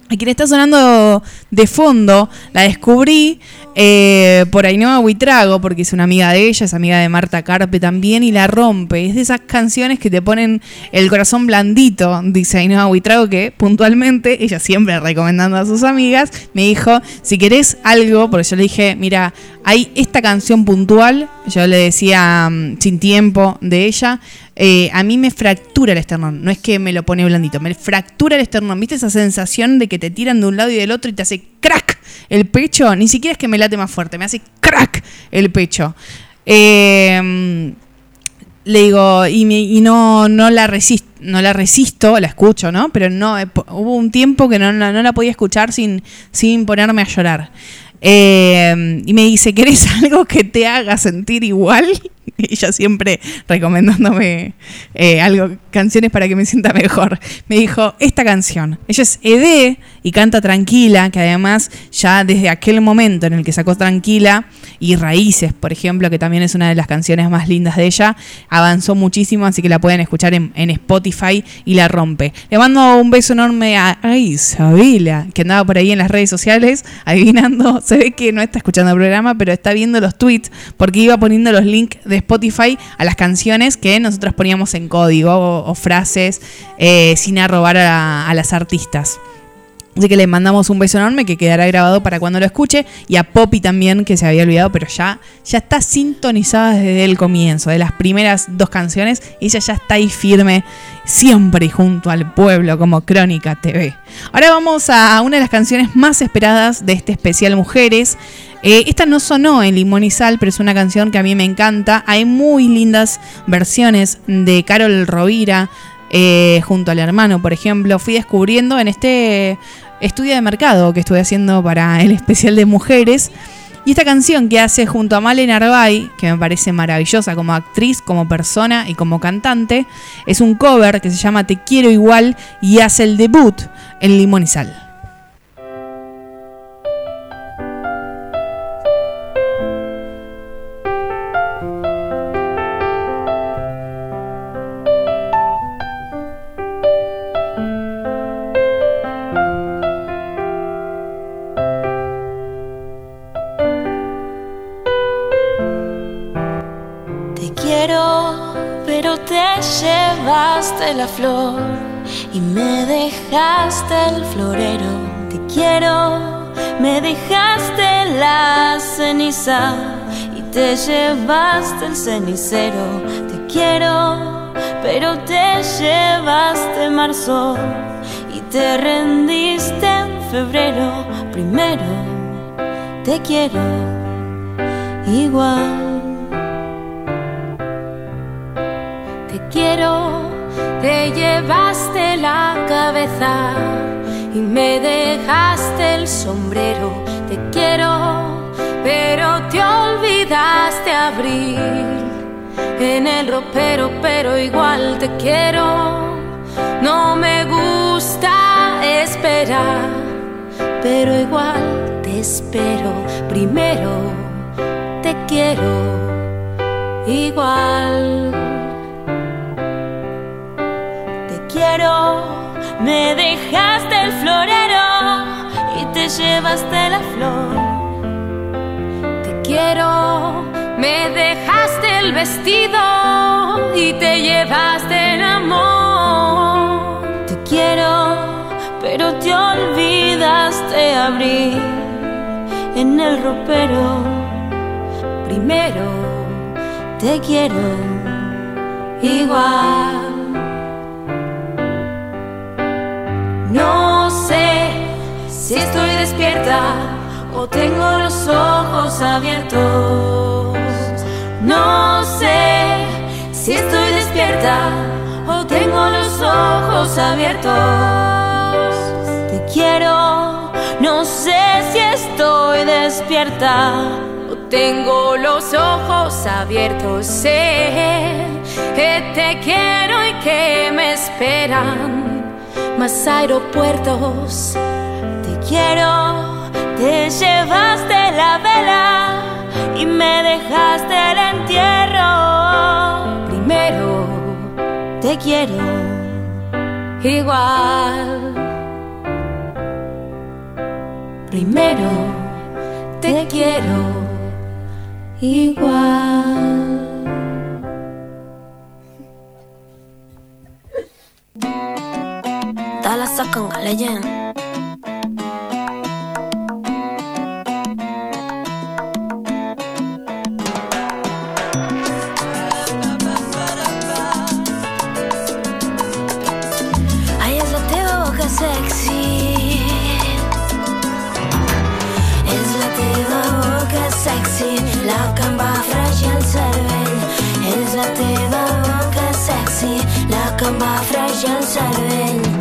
A quien está sonando de fondo, la descubrí eh, por Ainhoa Huitrago, porque es una amiga de ella, es amiga de Marta Carpe también, y la rompe. Es de esas canciones que te ponen el corazón blandito, dice Ainhoa Huitrago, que puntualmente, ella siempre recomendando a sus amigas, me dijo, si querés algo, porque yo le dije, mira, hay esta canción puntual, yo le decía mm, Sin Tiempo de ella, eh, a mí me fractura el esternón. No es que me lo pone blandito, me fractura el esternón. ¿Viste esa sensación de que te tiran de un lado y del otro y te hace crack el pecho? Ni siquiera es que me late más fuerte, me hace crack el pecho. Eh, le digo, y, no, no, la resisto, no la resisto, la escucho, ¿no? Pero no, eh, hubo un tiempo que no, no, la podía escuchar sin, sin ponerme a llorar. Eh, y me dice, ¿querés algo que te haga sentir igual? Ella siempre recomendándome eh, algo, canciones para que me sienta mejor. Me dijo, esta canción. Ella es Ede y canta Tranquila, que además ya desde aquel momento en el que sacó Tranquila y Raíces, por ejemplo, que también es una de las canciones más lindas de ella, avanzó muchísimo, así que la pueden escuchar en, Spotify y la rompe. Le mando un beso enorme a Isabela, que andaba por ahí en las redes sociales adivinando. Se ve que no está escuchando el programa, pero está viendo los tweets porque iba poniendo los links de Spotify a las canciones que nosotros poníamos en código o, frases eh, sin arrobar a, a las artistas. Así que le mandamos un beso enorme que quedará grabado para cuando lo escuche. Y a Poppy también, que se había olvidado, pero ya, ya está sintonizada desde el comienzo, de las primeras dos canciones. Ella ya está ahí firme, siempre junto al pueblo, como Crónica TV. Ahora vamos a una de las canciones más esperadas de este especial Mujeres. Eh, esta no sonó en Limón y Sal, pero es una canción que a mí me encanta. Hay muy lindas versiones de Carol Rovira. eh, junto al hermano, por ejemplo, fui descubriendo en este estudio de mercado que estuve haciendo para el especial de mujeres. Y esta canción que hace junto a Malen Arbay, que me parece maravillosa como actriz, como persona y como cantante, es un cover que se llama Te quiero igual y hace el debut en Limón y Sal. Y me dejaste el florero. Te quiero, me dejaste la ceniza y te llevaste el cenicero. Te quiero, pero te llevaste marzo y te rendiste en febrero. Primero, te quiero igual. Te quiero, te llevaste la cabeza y me dejaste el sombrero. Te quiero, pero te olvidaste abril en el ropero, pero igual te quiero. No me gusta esperar, pero igual te espero. Primero te quiero igual. Quiero, me dejaste el florero y te llevaste la flor. Te quiero, me dejaste el vestido y te llevaste el amor. Te quiero, pero te olvidaste abrir en el ropero. Primero te quiero igual. No sé si estoy despierta o tengo los ojos abiertos. No sé si estoy despierta o tengo los ojos abiertos. Te quiero, no sé si estoy despierta o tengo los ojos abiertos. Sé que te quiero y que me esperan más aeropuertos. Te quiero, te llevaste la vela y me dejaste el entierro. Primero, te quiero igual. Primero, te quiero igual. Sexy, la que em va fregir el cervell.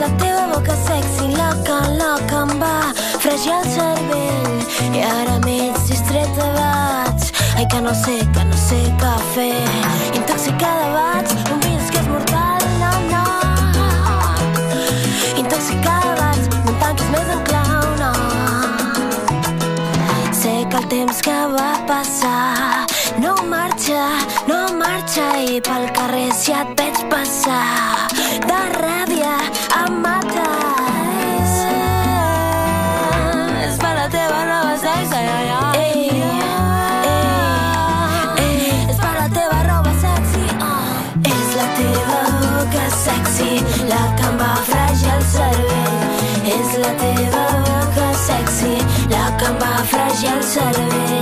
És la teva boca sexy, la que em va fregir el cervell. És. I ara mig distreta vaig, ai que no sé, que no sé què fer. Intoxicada vaig, un vins que és mortal, no, no. Intoxicada vaig, no em tanquis més en clau, no. Sé que el temps que va passar no marxa, no marxa i pel carrer si et veig passar de ràbia em va fregir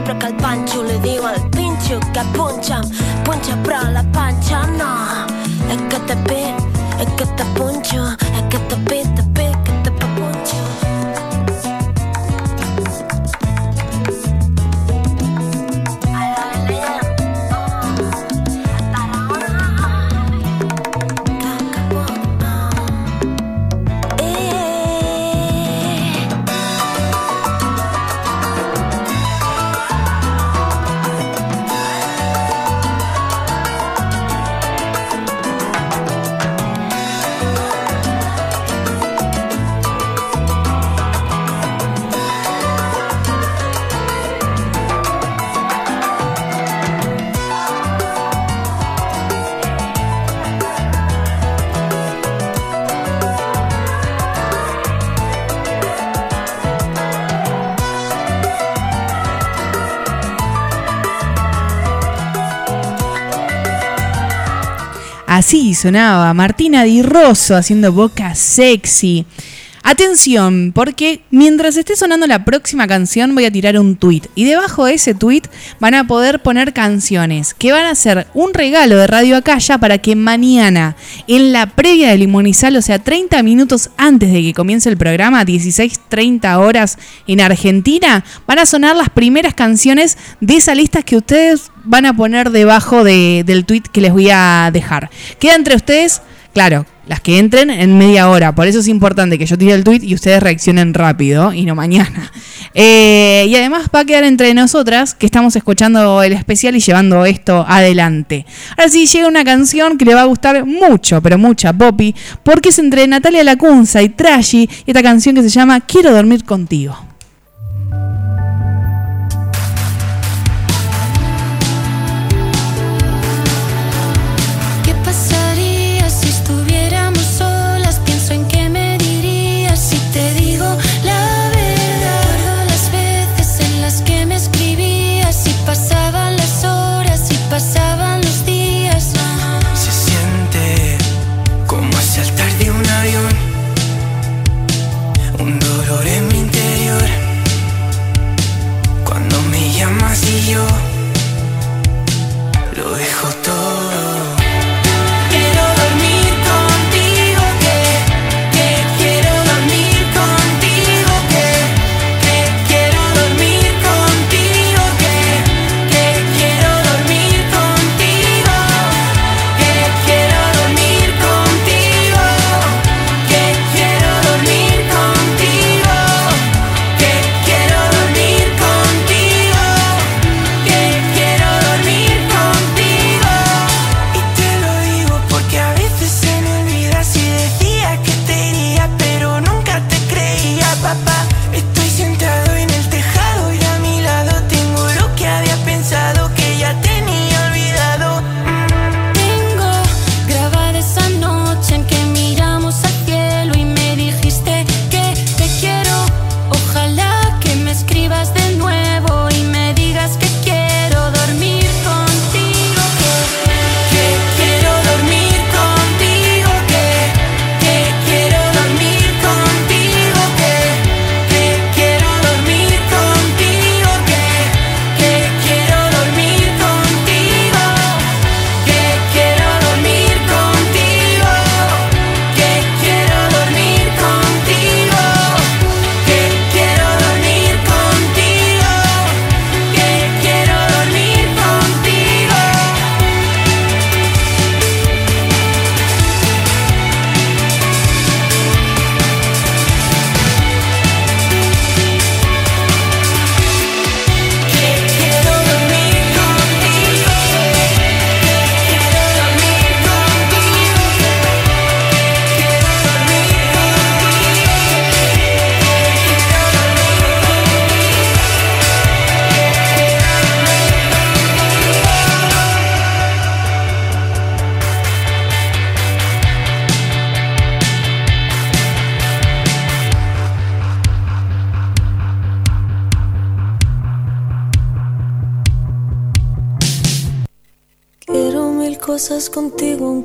Ai, però que el panxo li diu al pinxo que et punxa amb punxa però la panxa no. És que te pit, és que te punxo, és que te pit, te pit, Así sonaba Martina Di Rosso haciendo boca sexy. Atención, porque mientras esté sonando la próxima canción voy a tirar un tweet y debajo de ese tweet van a poder poner canciones que van a ser un regalo de Radio Acaya para que mañana en la previa de Limonizal, o sea 30 minutos antes de que comience el programa, 16.30 horas en Argentina, van a sonar las primeras canciones de esa lista que ustedes van a poner debajo de- del tweet que les voy a dejar. Queda entre ustedes Claro, las que entren en media hora. Por eso es importante que yo tire el tweet y ustedes reaccionen rápido y no mañana. Eh, y además va a quedar entre nosotras que estamos escuchando el especial y llevando esto adelante. Ahora sí, llega una canción que le va a gustar mucho, pero mucha, Poppy, porque es entre Natalia Lacunza y Trashy y esta canción que se llama Quiero dormir contigo.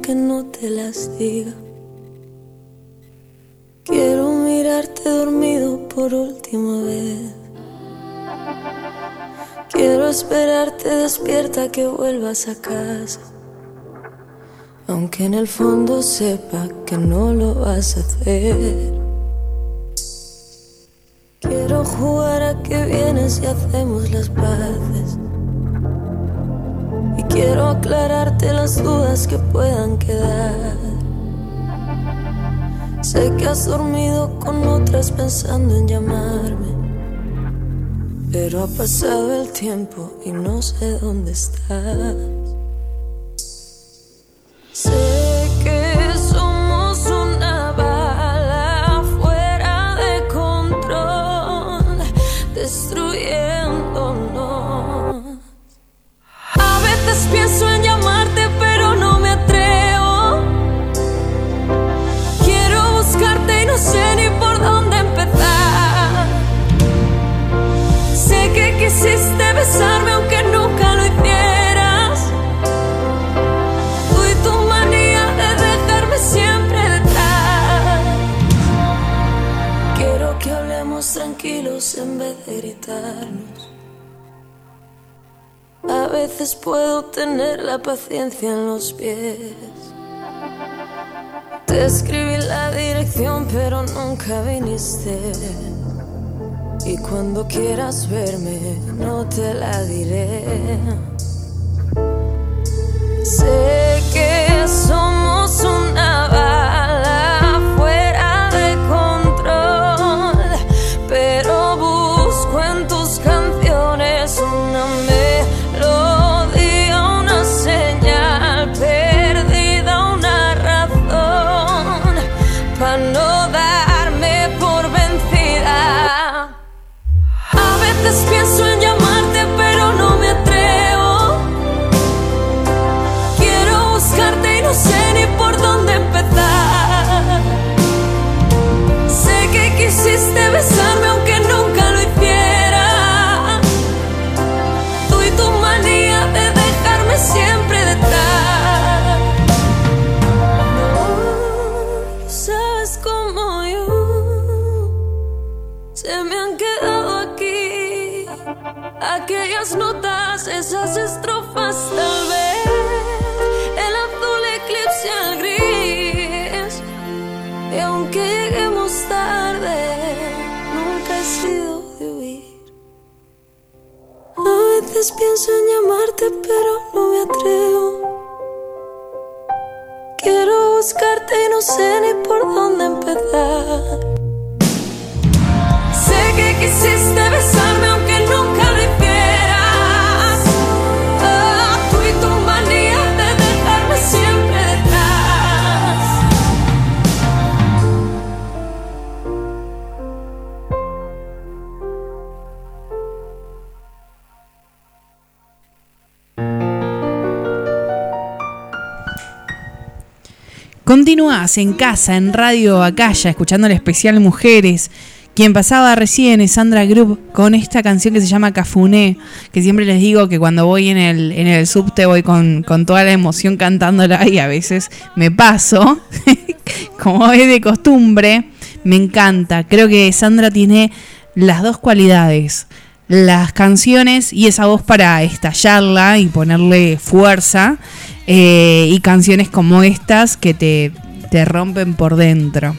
Aunque no te las diga. Quiero mirarte dormido por última vez. Quiero esperarte despierta que vuelvas a casa. Aunque en el fondo sepa que no lo vas a hacer. Quiero jugar a que vienes y hacemos las paces. Quiero aclararte las dudas que puedan quedar. Sé que has dormido con otras pensando en llamarme. Pero ha pasado el tiempo y no sé dónde estás. Sé A veces puedo tener la paciencia en los pies. Te escribí la dirección, pero nunca viniste. Y cuando quieras verme, no te la diré. Sé que somos una aquellas pienso en llamarte, pero no me atrevo. Quiero buscarte y no sé ni por dónde empezar. Sé que quisiste besarme Continúas en casa, en Radio Acaya, escuchando el especial Mujeres. Quien pasaba recién es Sandra Group con esta canción que se llama Cafuné, que siempre les digo que cuando voy en el, en el subte voy con, con toda la emoción cantándola y a veces me paso, como es de costumbre, me encanta. Creo que Sandra tiene las dos cualidades, las canciones y esa voz para estallarla y ponerle fuerza, eh, y canciones como estas que te, te rompen por dentro.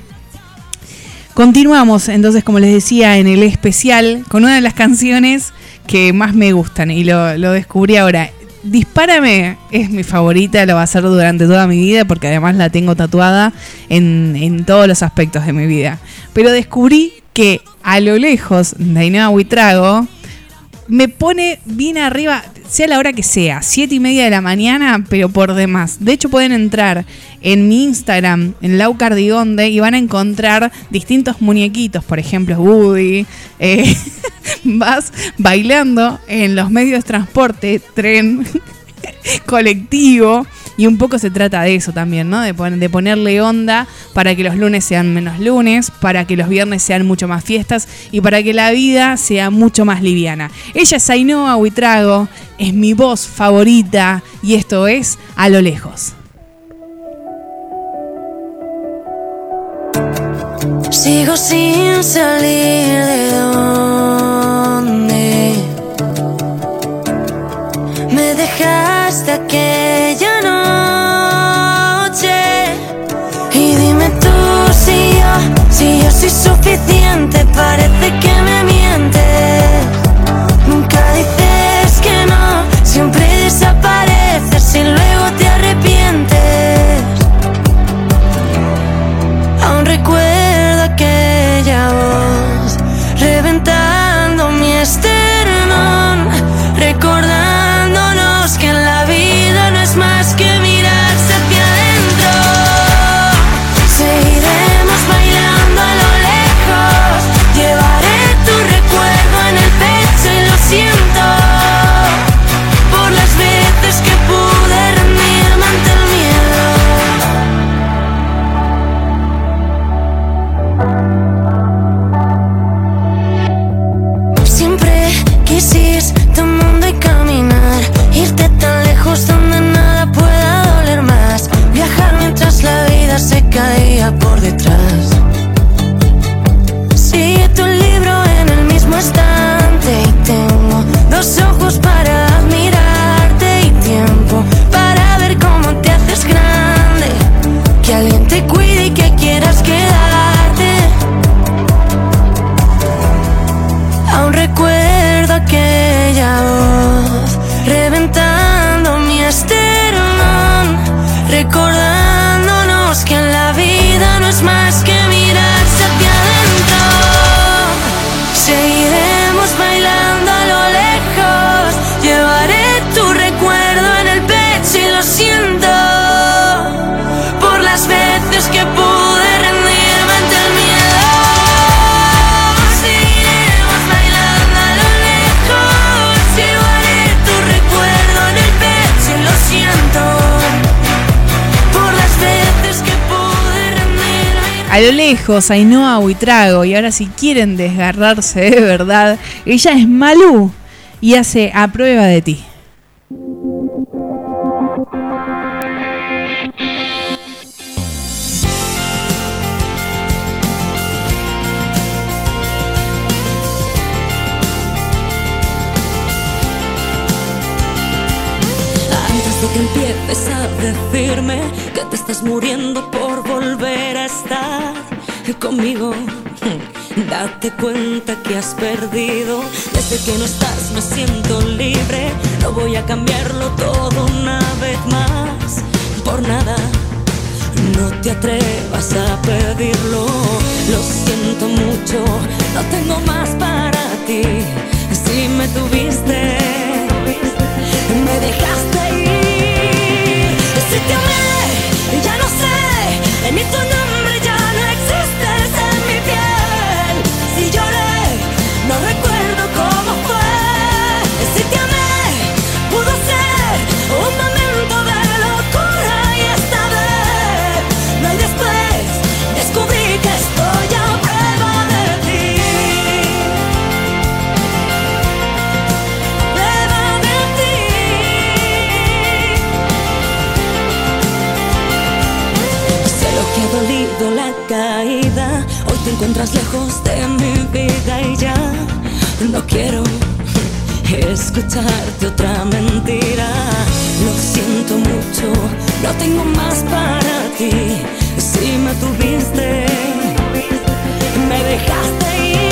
Continuamos entonces, como les decía, en el especial con una de las canciones que más me gustan y lo, lo descubrí ahora. Dispárame es mi favorita, lo va a ser durante toda mi vida porque además la tengo tatuada en, en todos los aspectos de mi vida. Pero descubrí que a lo lejos de Ainhoa Huitrago me pone bien arriba, sea la hora que sea, siete y media de la mañana, pero por demás. De hecho, pueden entrar en mi Instagram, en Lau Cardigonde, y van a encontrar distintos muñequitos, por ejemplo, Woody. eh, vas bailando en los medios de transporte, tren, colectivo. Y un poco se trata de eso también, ¿no? De, pon- de ponerle onda para que los lunes sean menos lunes, para que los viernes sean mucho más fiestas y para que la vida sea mucho más liviana. Ella es Ainhoa Huitrago, es mi voz favorita y esto es A lo lejos. Sigo sin salir de donde me dejaste aquella si yo soy suficiente, parece que me mientes. Nunca dices que no, siempre A lo lejos, Ainhoa Huitrago, y ahora si quieren desgarrarse de verdad, ella es Malú y hace A Prueba de Ti. Antes de que empieces a decirme que te estás muriendo por estar conmigo. Date cuenta que has perdido. Desde que no estás me siento libre. No voy a cambiarlo todo una vez más. Por nada. No te atrevas a pedirlo. Lo siento mucho. No tengo más para ti. Si me tuviste, me dejaste ir. Si te amé, ya no sé. Ni tu dolido la caída. Hoy te encuentras lejos de mi vida y ya no quiero escucharte otra mentira. Lo siento mucho, no tengo más para ti. Si me tuviste, me dejaste ir.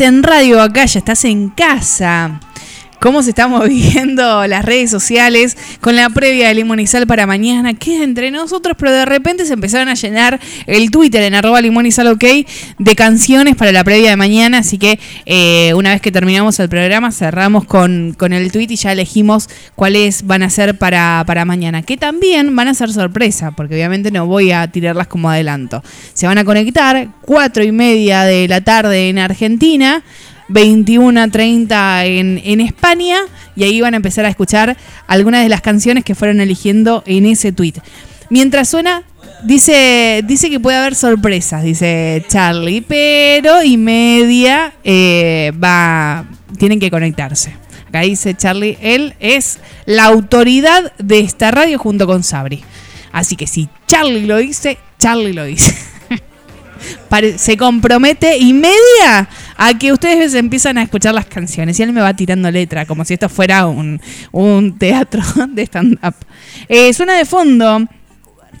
En Radio Acá, ya estás en casa. ¿Cómo se están moviendo las redes sociales con la previa de Sal para mañana? Queda entre nosotros, pero de repente se empezaron a llenar el Twitter en arroba Sal OK de canciones para la previa de mañana. Así que eh, una vez que terminamos el programa, cerramos con, con el tweet y ya elegimos cuáles van a ser para, para mañana. Que también van a ser sorpresa, porque obviamente no voy a tirarlas como adelanto. Se van a conectar cuatro y media de la tarde en Argentina. 21 a 30 en, en España y ahí van a empezar a escuchar algunas de las canciones que fueron eligiendo en ese tweet. Mientras suena, dice, dice que puede haber sorpresas, dice Charlie, pero y media eh, va, tienen que conectarse. Acá dice Charlie, él es la autoridad de esta radio junto con Sabri. Así que si Charlie lo dice, Charlie lo dice. Se compromete y media a que ustedes empiezan a escuchar las canciones y él me va tirando letra como si esto fuera un, un teatro de stand-up. Eh, suena de fondo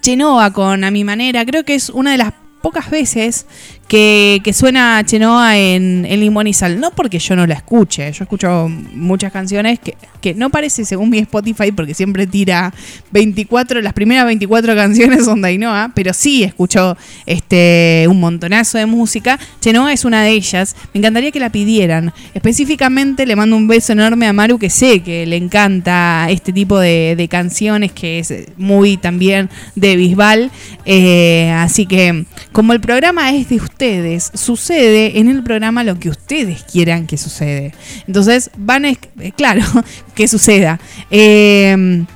Chenoa con A Mi Manera, creo que es una de las pocas veces que, suena Chenoa en, en Limón y Sal. No porque yo no la escuche, yo escucho muchas canciones que, que no parece según mi Spotify, porque siempre tira 24, las primeras 24 canciones son de Ainhoa, pero sí escucho este, un montonazo de música. Chenoa es una de ellas, me encantaría que la pidieran. Específicamente le mando un beso enorme a Maru, que sé que le encanta este tipo de, canciones, que es muy también de Bisbal. Eh, así que, como el programa es de ustedes, sucede en el programa lo que ustedes quieran que sucede. Entonces, van a, eh, claro, que suceda. Eh,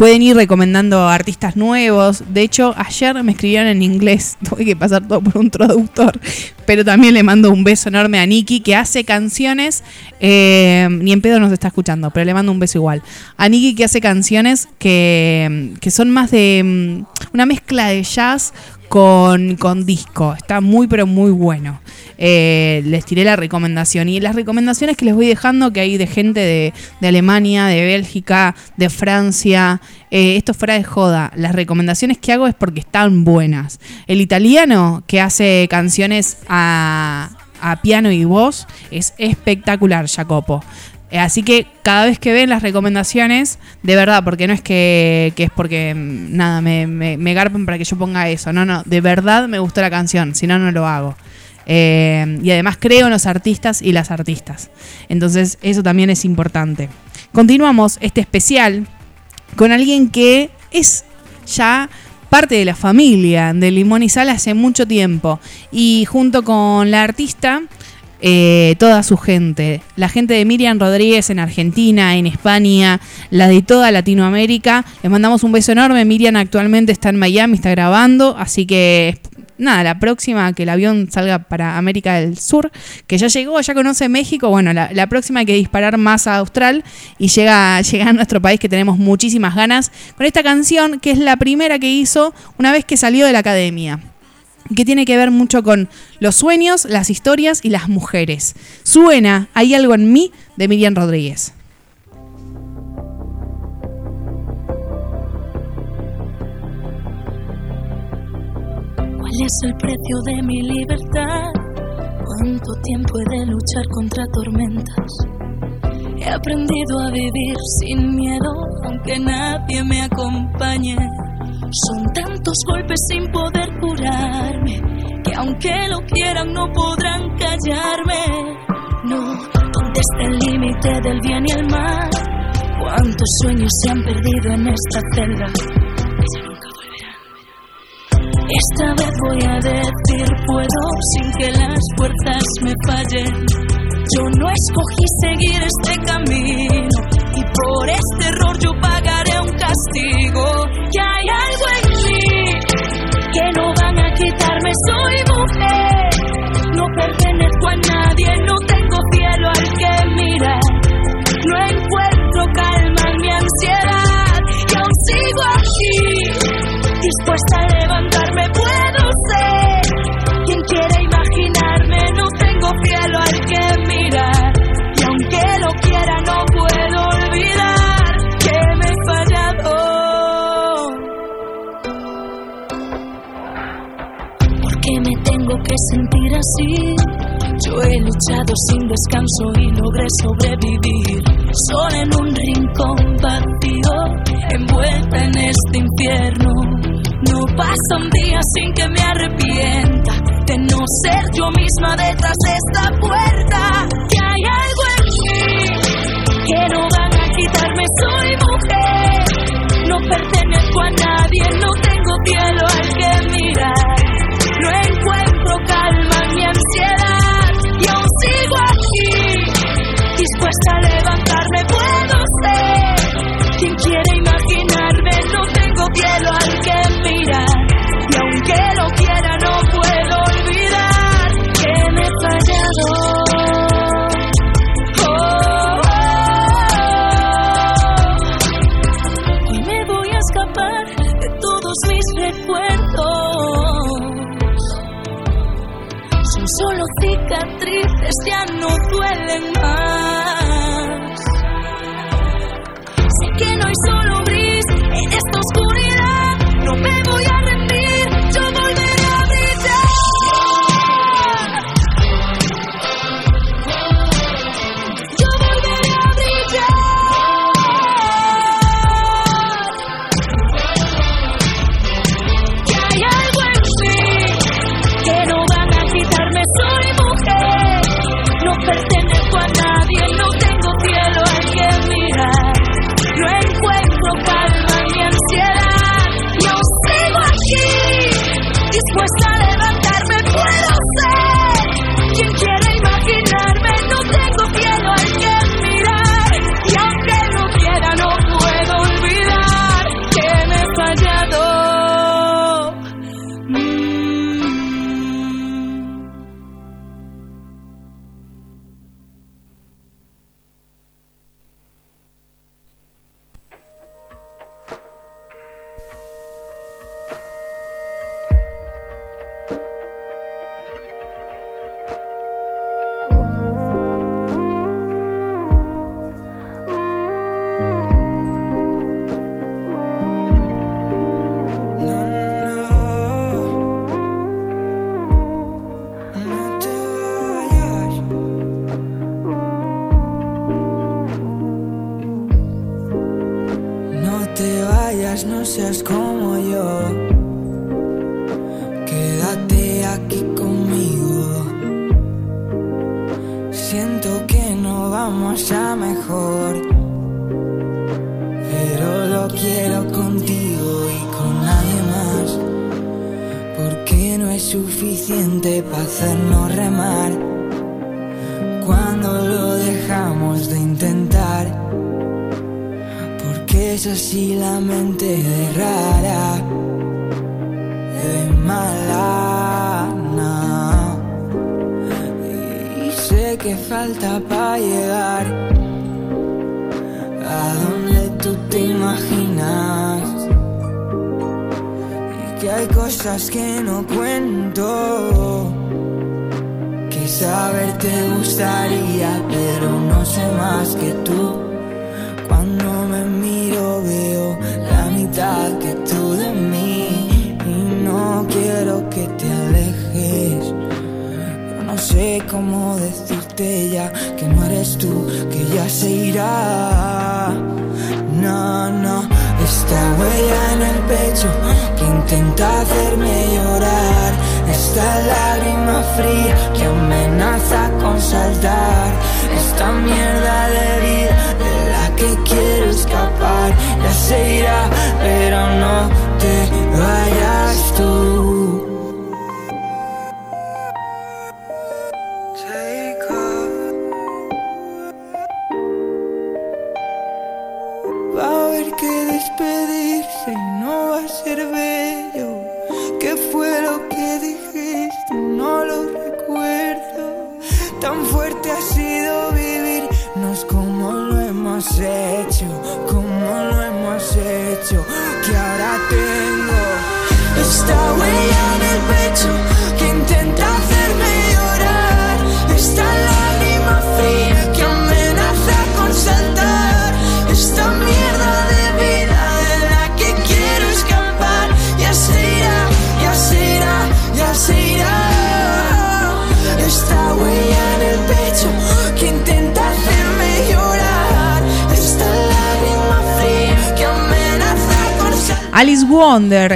Pueden ir recomendando artistas nuevos. De hecho, ayer me escribieron en inglés. Tuve que pasar todo por un traductor. Pero también le mando un beso enorme a Nikki, que hace canciones. eh, ni en pedo nos está escuchando, pero le mando un beso igual. A Nikki, que hace canciones que, que son más de una mezcla de jazz con, con disco. Está muy, pero muy bueno. Eh, les tiré la recomendación. Y las recomendaciones que les voy dejando, que hay de gente de, de Alemania, de Bélgica, de Francia. eh, esto fuera de joda. Las recomendaciones que hago es porque están buenas. El italiano que hace canciones a, a piano y voz es espectacular, Jacopo. Eh, Así que cada vez que ven las recomendaciones, de verdad, porque no es que, es porque mm, nada, me, me, me garpen para que yo ponga eso. No, no, de verdad me gustó la canción, si no, no lo hago. Eh, y además creo en los artistas y las artistas. Entonces, eso también es importante. Continuamos este especial con alguien que es ya parte de la familia de Limón y Sal hace mucho tiempo. Y junto con la artista, eh, toda su gente. La gente de Miriam Rodríguez en Argentina, en España, la de toda Latinoamérica. Les mandamos un beso enorme. Miriam actualmente está en Miami, está grabando, así que nada, la próxima que el avión salga para América del Sur, que ya llegó, ya conoce México, bueno, la, próxima hay que disparar más a Austral y llega, llega a nuestro país que tenemos muchísimas ganas con esta canción que es la primera que hizo una vez que salió de la academia que tiene que ver mucho con los sueños, las historias y las mujeres. Suena Hay algo en mí de Miriam Rodríguez. ¿Cuál es el precio de mi libertad? ¿Cuánto tiempo he de luchar contra tormentas? He aprendido a vivir sin miedo, aunque nadie me acompañe. Son tantos golpes sin poder curarme, que aunque lo quieran no podrán callarme. No, ¿dónde está el límite del bien y el mal? ¿Cuántos sueños se han perdido en esta celda? Esta vez voy a decir puedo sin que las fuerzas me fallen. Yo no escogí seguir este camino y por este error yo pagaré castigo. Que hay algo en mí que no van a quitarme. Soy mujer, no pertenezco a nadie, no tengo cielo al que mirar. No encuentro calma en mi ansiedad y aún sigo aquí, dispuesta a que sentir así? Yo he luchado sin descanso y logré sobrevivir. Solo en un rincón vacío, envuelta en este infierno. No pasa un día sin que me arrepienta de no ser yo misma detrás de esta puerta. Que hay algo en mí que no van a quitarme. Soy mujer, no pertenezco a nadie, no tengo cielo al que mirar.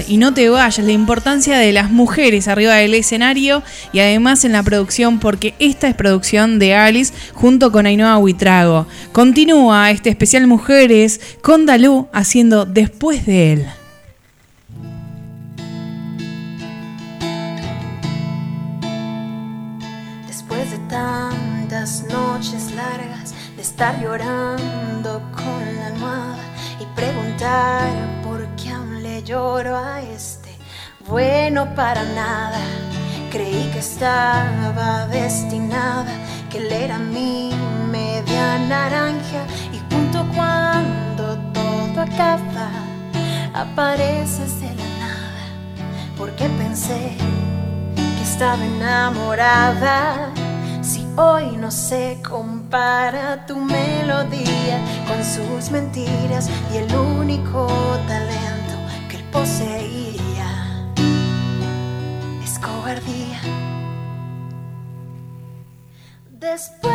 y no te vayas, la importancia de las mujeres arriba del escenario y además en la producción, porque esta es producción de Alice junto con Ainhoa Huitrago. Continúa este especial Mujeres con Dalú haciendo Después de él. Después de tantas noches largas de estar llorando con la almohada y preguntar por qué lloro a este, bueno para nada. Creí que estaba destinada, que él era mi media naranja y junto cuando todo acaba, apareces de la nada, porque pensé que estaba enamorada. Si hoy no se compara tu melodía con sus mentiras y el único poseía es cobardía. Después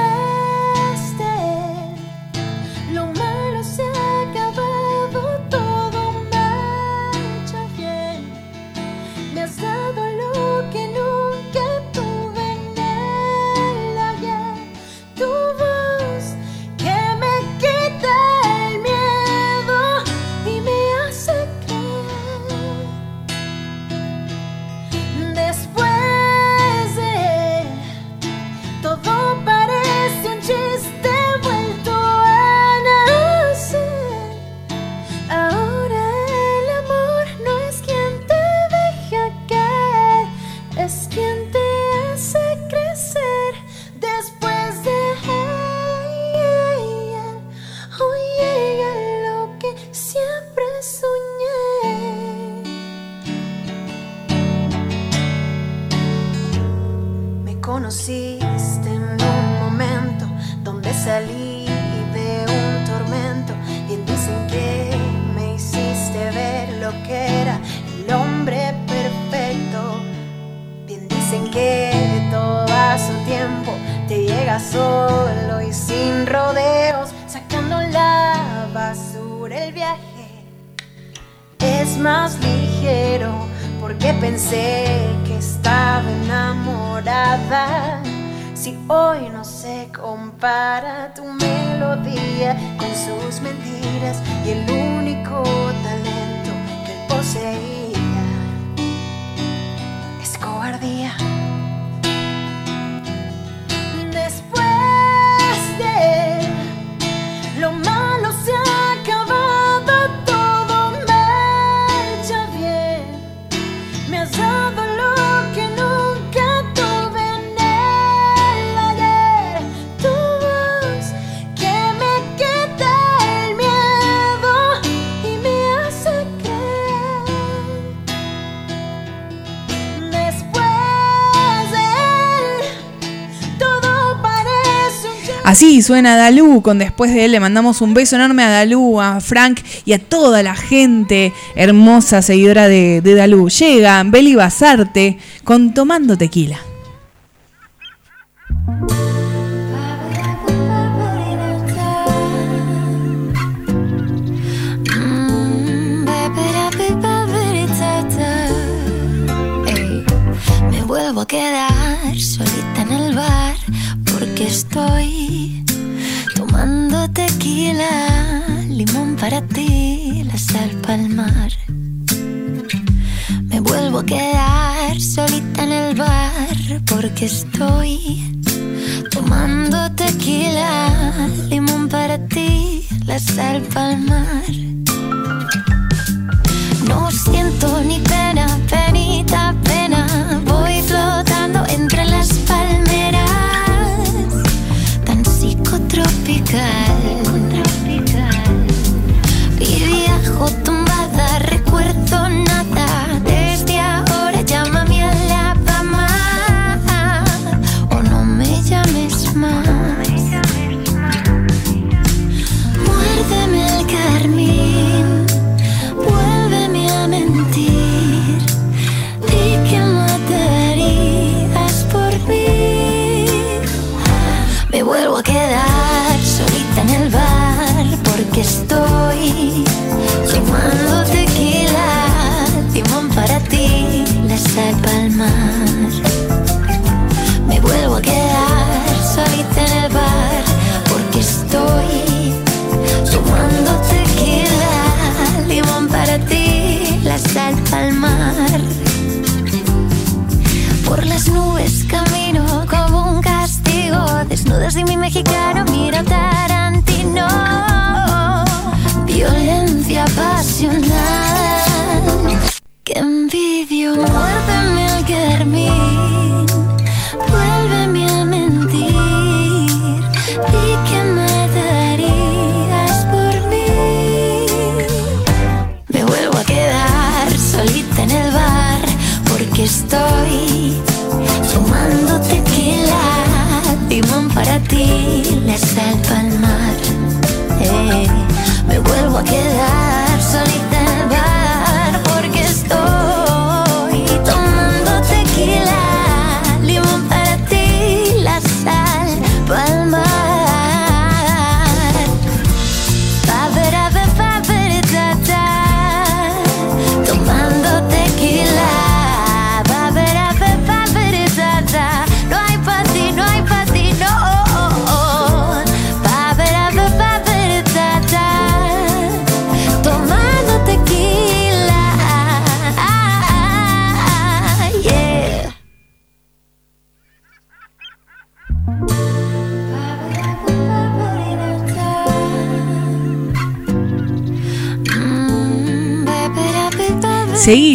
suena Dalú, con después de él le mandamos un beso enorme a Dalú, a Frank y a toda la gente hermosa seguidora de, de Dalú. Llega Beli Basarte con Tomando Tequila. Vuelvo a quedar solita en el bar porque estoy tomando tequila, limón para ti, la sal pa'l mar. No siento ni pena,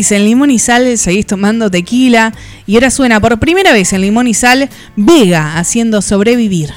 Seguís en Limón y Sal, seguís tomando tequila y ahora suena por primera vez en Limón y Sal Vega haciendo sobrevivir.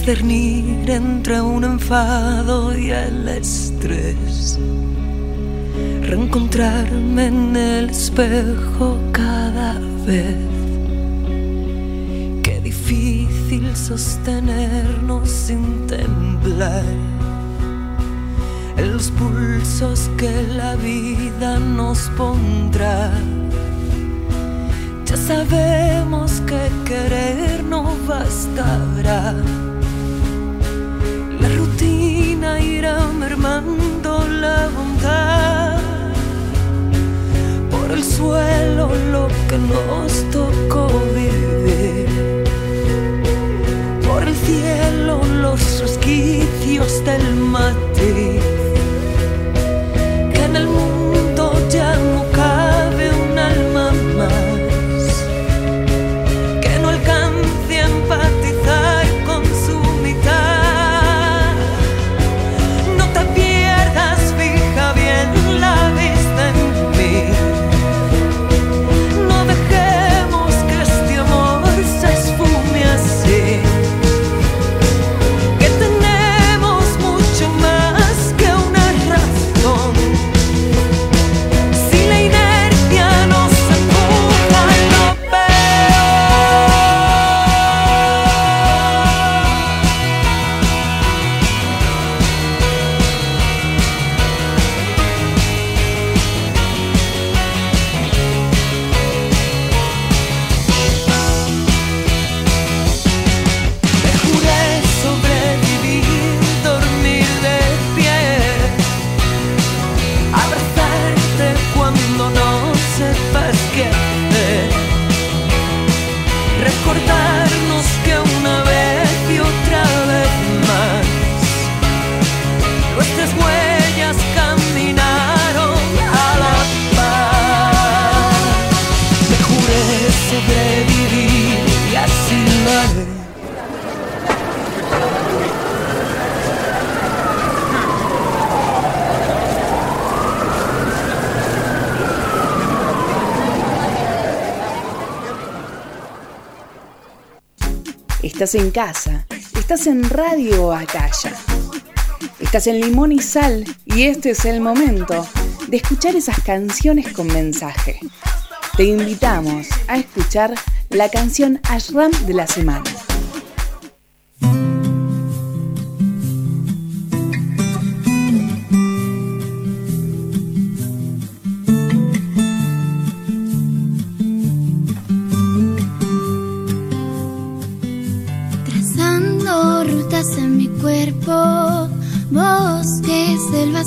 Discernir entre un enfado y el estrés, reencontrarme en el espejo cada vez. Qué difícil sostenernos sin temblar en los pulsos que la vida nos pondrá. Ya sabemos que querer no bastará. Mermando la bondad. Por el suelo lo que nos tocó vivir. Por el cielo los resquicios del matiz. Estás en casa, estás en Radio Acaya. Estás en Limón y Sal y este es el momento de escuchar esas canciones con mensaje. Te invitamos a escuchar la canción Ashram de la semana.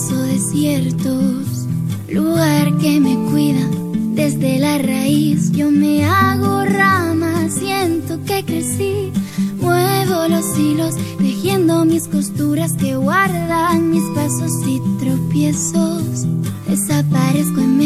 Desiertos, lugar que me cuida desde la raíz. Yo me hago rama, siento que crecí, muevo los hilos, tejiendo mis costuras que guardan mis pasos y tropiezos. Desaparezco en medio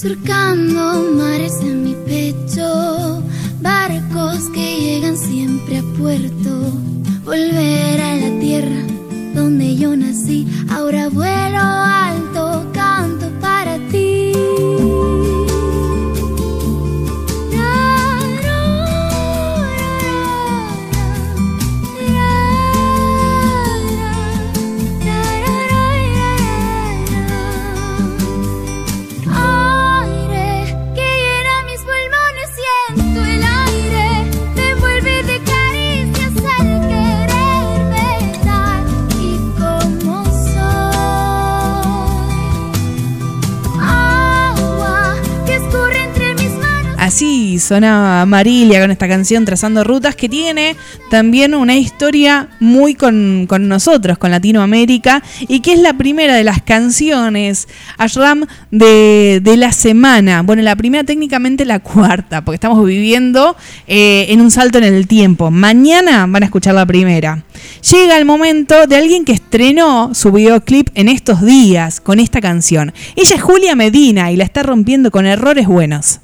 surcando mares en mi pecho, barcos que llegan siempre a puerto, volver a la tierra donde yo nací, ahora vuelo alto, Sonaba Marilia con esta canción Trazando Rutas que tiene también una historia muy con, con nosotros, con Latinoamérica y que es la primera de las canciones Ashram de, de la semana. Bueno, la primera técnicamente la cuarta, porque estamos viviendo eh, en un salto en el tiempo. Mañana van a escuchar la primera. Llega el momento de alguien que estrenó su videoclip en estos días con esta canción. Ella es Julia Medina y la está rompiendo con errores buenos.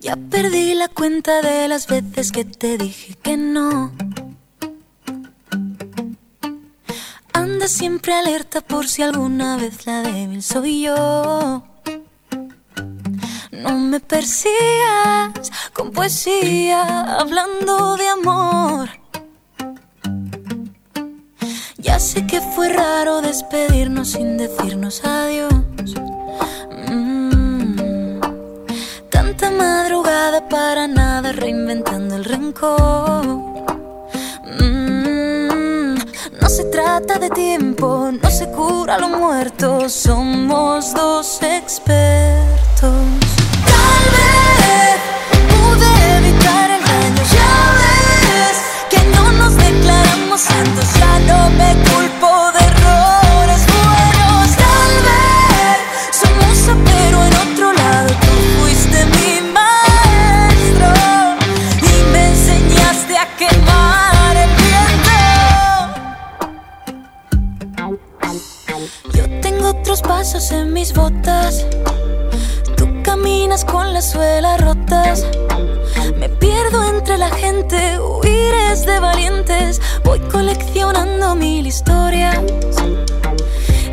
Ya perdí la cuenta de las veces que te dije que no. Anda siempre alerta por si alguna vez la débil soy yo. No me persigas con poesía, hablando de amor. Ya sé que fue raro despedirnos sin decirnos adiós. Tanta madrugada para nada, reinventando el rencor. Mm, No se trata de tiempo, no se cura lo muerto, somos dos expertos. Tal vez pude evitar el daño, ya ves que no nos declaramos santos, ya no me pasos en mis botas. Tú caminas con las suelas rotas. Me pierdo entre la gente, huir es de valientes. Voy coleccionando mil historias.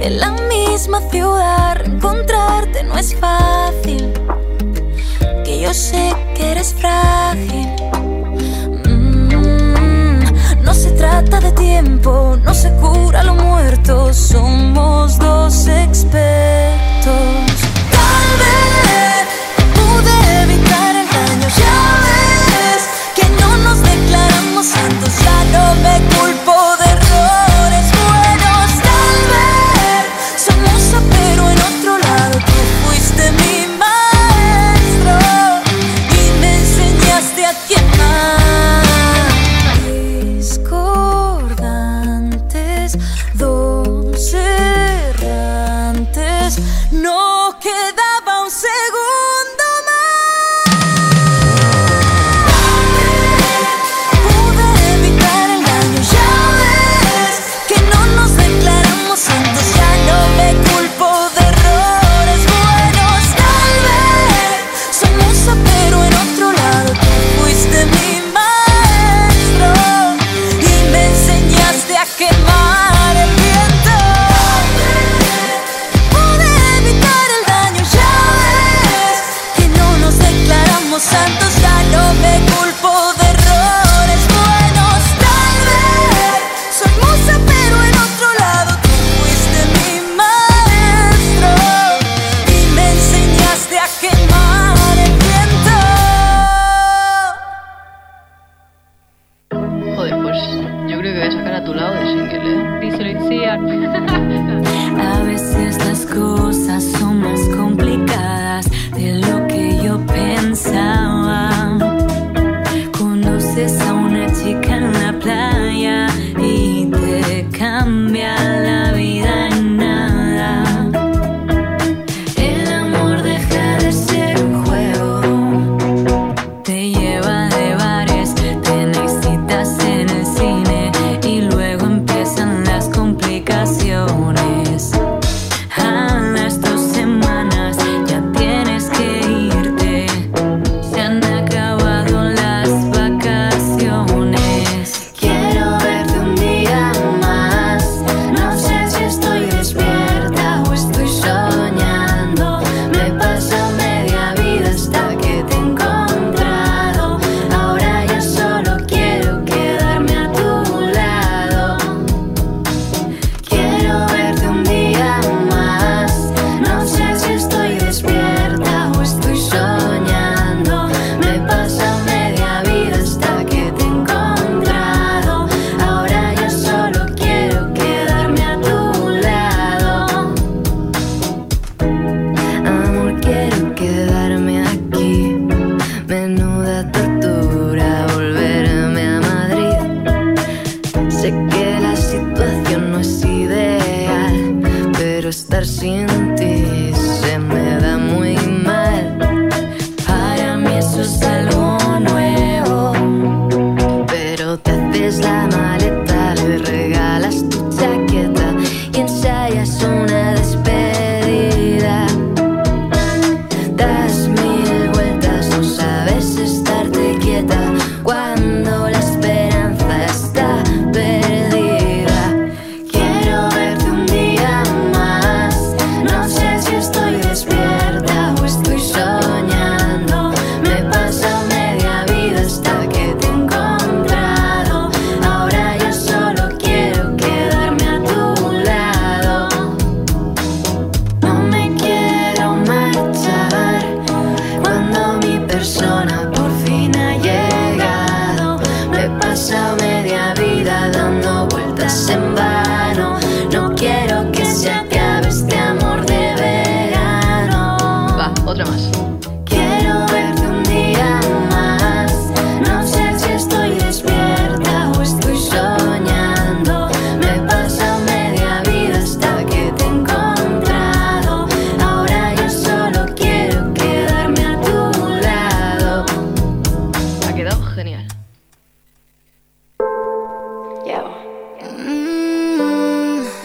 En la misma ciudad, encontrarte no es fácil. Que yo sé que eres frágil. No se trata de tiempo, no se cura lo muerto. Somos dos expertos. Tal vez pude evitar el daño, ya ves que no nos declaramos santos, ya no me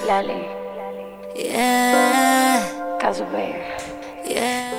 Lali. Casu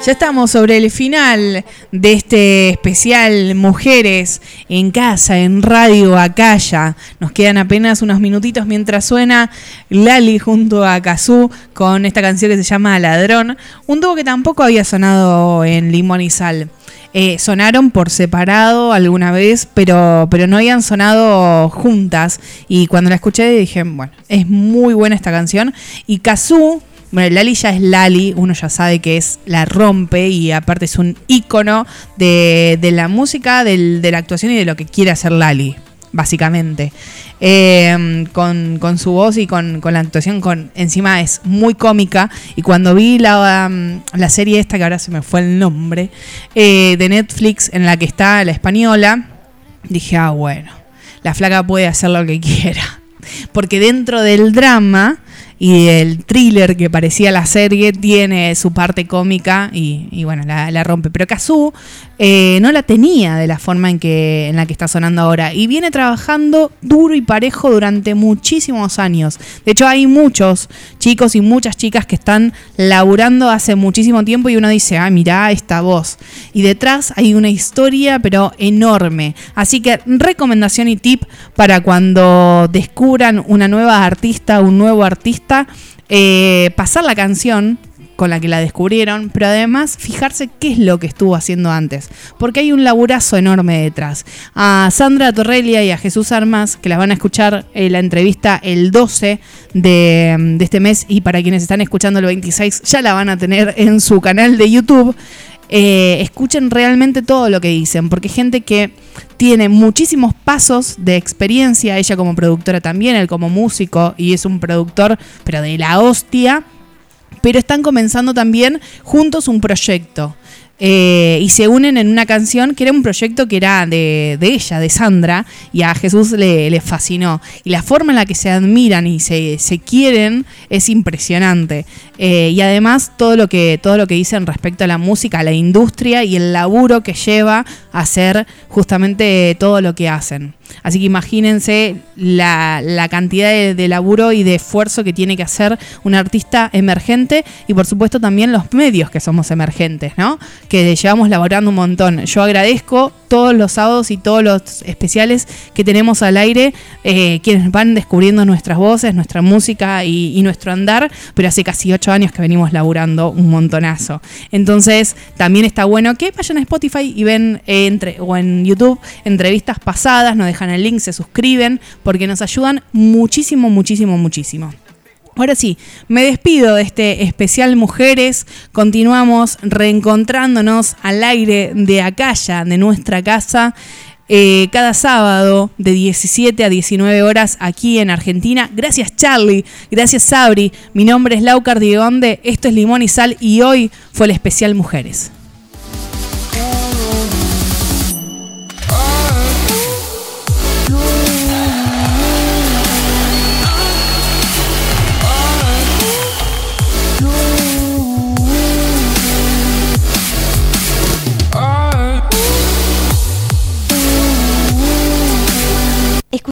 Ya estamos sobre el final de este especial Mujeres en Casa, en Radio Acaya. Nos quedan apenas unos minutitos mientras suena Lali junto a Kazú con esta canción que se llama Ladrón. Un dúo que tampoco había sonado en Limón y Sal. Eh, sonaron por separado alguna vez, pero, pero no habían sonado juntas. Y cuando la escuché dije, bueno, es muy buena esta canción. Y Kazú, bueno, Lali ya es Lali, uno ya sabe que es la rompe y aparte es un ícono de, de la música, del- de la actuación y de lo que quiere hacer Lali, básicamente. Eh, con, con su voz y con, con la actuación, con encima es muy cómica. Y cuando vi la, um, la serie esta, que ahora se me fue el nombre, eh, de Netflix, en la que está la española, dije, ah, bueno, la flaca puede hacer lo que quiera. Porque dentro del drama y el thriller que parecía la serie tiene su parte cómica y, y bueno, la, la rompe. Pero Kazú eh, no la tenía de la forma en, que, en la que está sonando ahora. Y viene trabajando duro y parejo durante muchísimos años. De hecho, hay muchos chicos y muchas chicas que están laburando hace muchísimo tiempo y uno dice, ah, mirá esta voz. Y detrás hay una historia, pero enorme. Así que recomendación y tip para cuando descubran una nueva artista, un nuevo artista, eh, pasar la canción con la que la descubrieron, pero además fijarse qué es lo que estuvo haciendo antes, porque hay un laburazo enorme detrás. A Sandra Torrelia y a Jesús Armas, que las van a escuchar en la entrevista el 12 de, este mes, y para quienes están escuchando el 26, ya la van a tener en su canal de YouTube. Eh, escuchen realmente todo lo que dicen, porque gente que tiene muchísimos pasos de experiencia, ella como productora también, él como músico, y es un productor, pero de la hostia, pero están comenzando también juntos un proyecto. Eh, y se unen en una canción que era un proyecto que era de, ella, de Sandra, y a Jesús le, le, fascinó. Y la forma en la que se admiran y se, se quieren es impresionante. Eh, y además todo lo, que, todo lo que dicen respecto a la música, a la industria y el laburo que lleva a hacer justamente todo lo que hacen. Así que imagínense la, la cantidad de, de, laburo y de esfuerzo que tiene que hacer un artista emergente y por supuesto también los medios que somos emergentes, ¿no? Que llevamos laborando un montón. Yo agradezco todos los sábados y todos los especiales que tenemos al aire, eh, quienes van descubriendo nuestras voces, nuestra música y, nuestro andar, pero hace casi ocho años que venimos laburando un montonazo. Entonces también está bueno que vayan a Spotify y ven eh, entre, o en YouTube entrevistas pasadas, nos dejan el link, se suscriben, porque nos ayudan muchísimo, muchísimo, muchísimo. Ahora sí, me despido de este especial Mujeres. Continuamos reencontrándonos al aire de Acaya, de nuestra casa, eh, cada sábado de 17 a 19 horas aquí en Argentina. Gracias Charlie, gracias Sabri. Mi nombre es Lau Cardigonde, esto es Limón y Sal y hoy fue el especial Mujeres.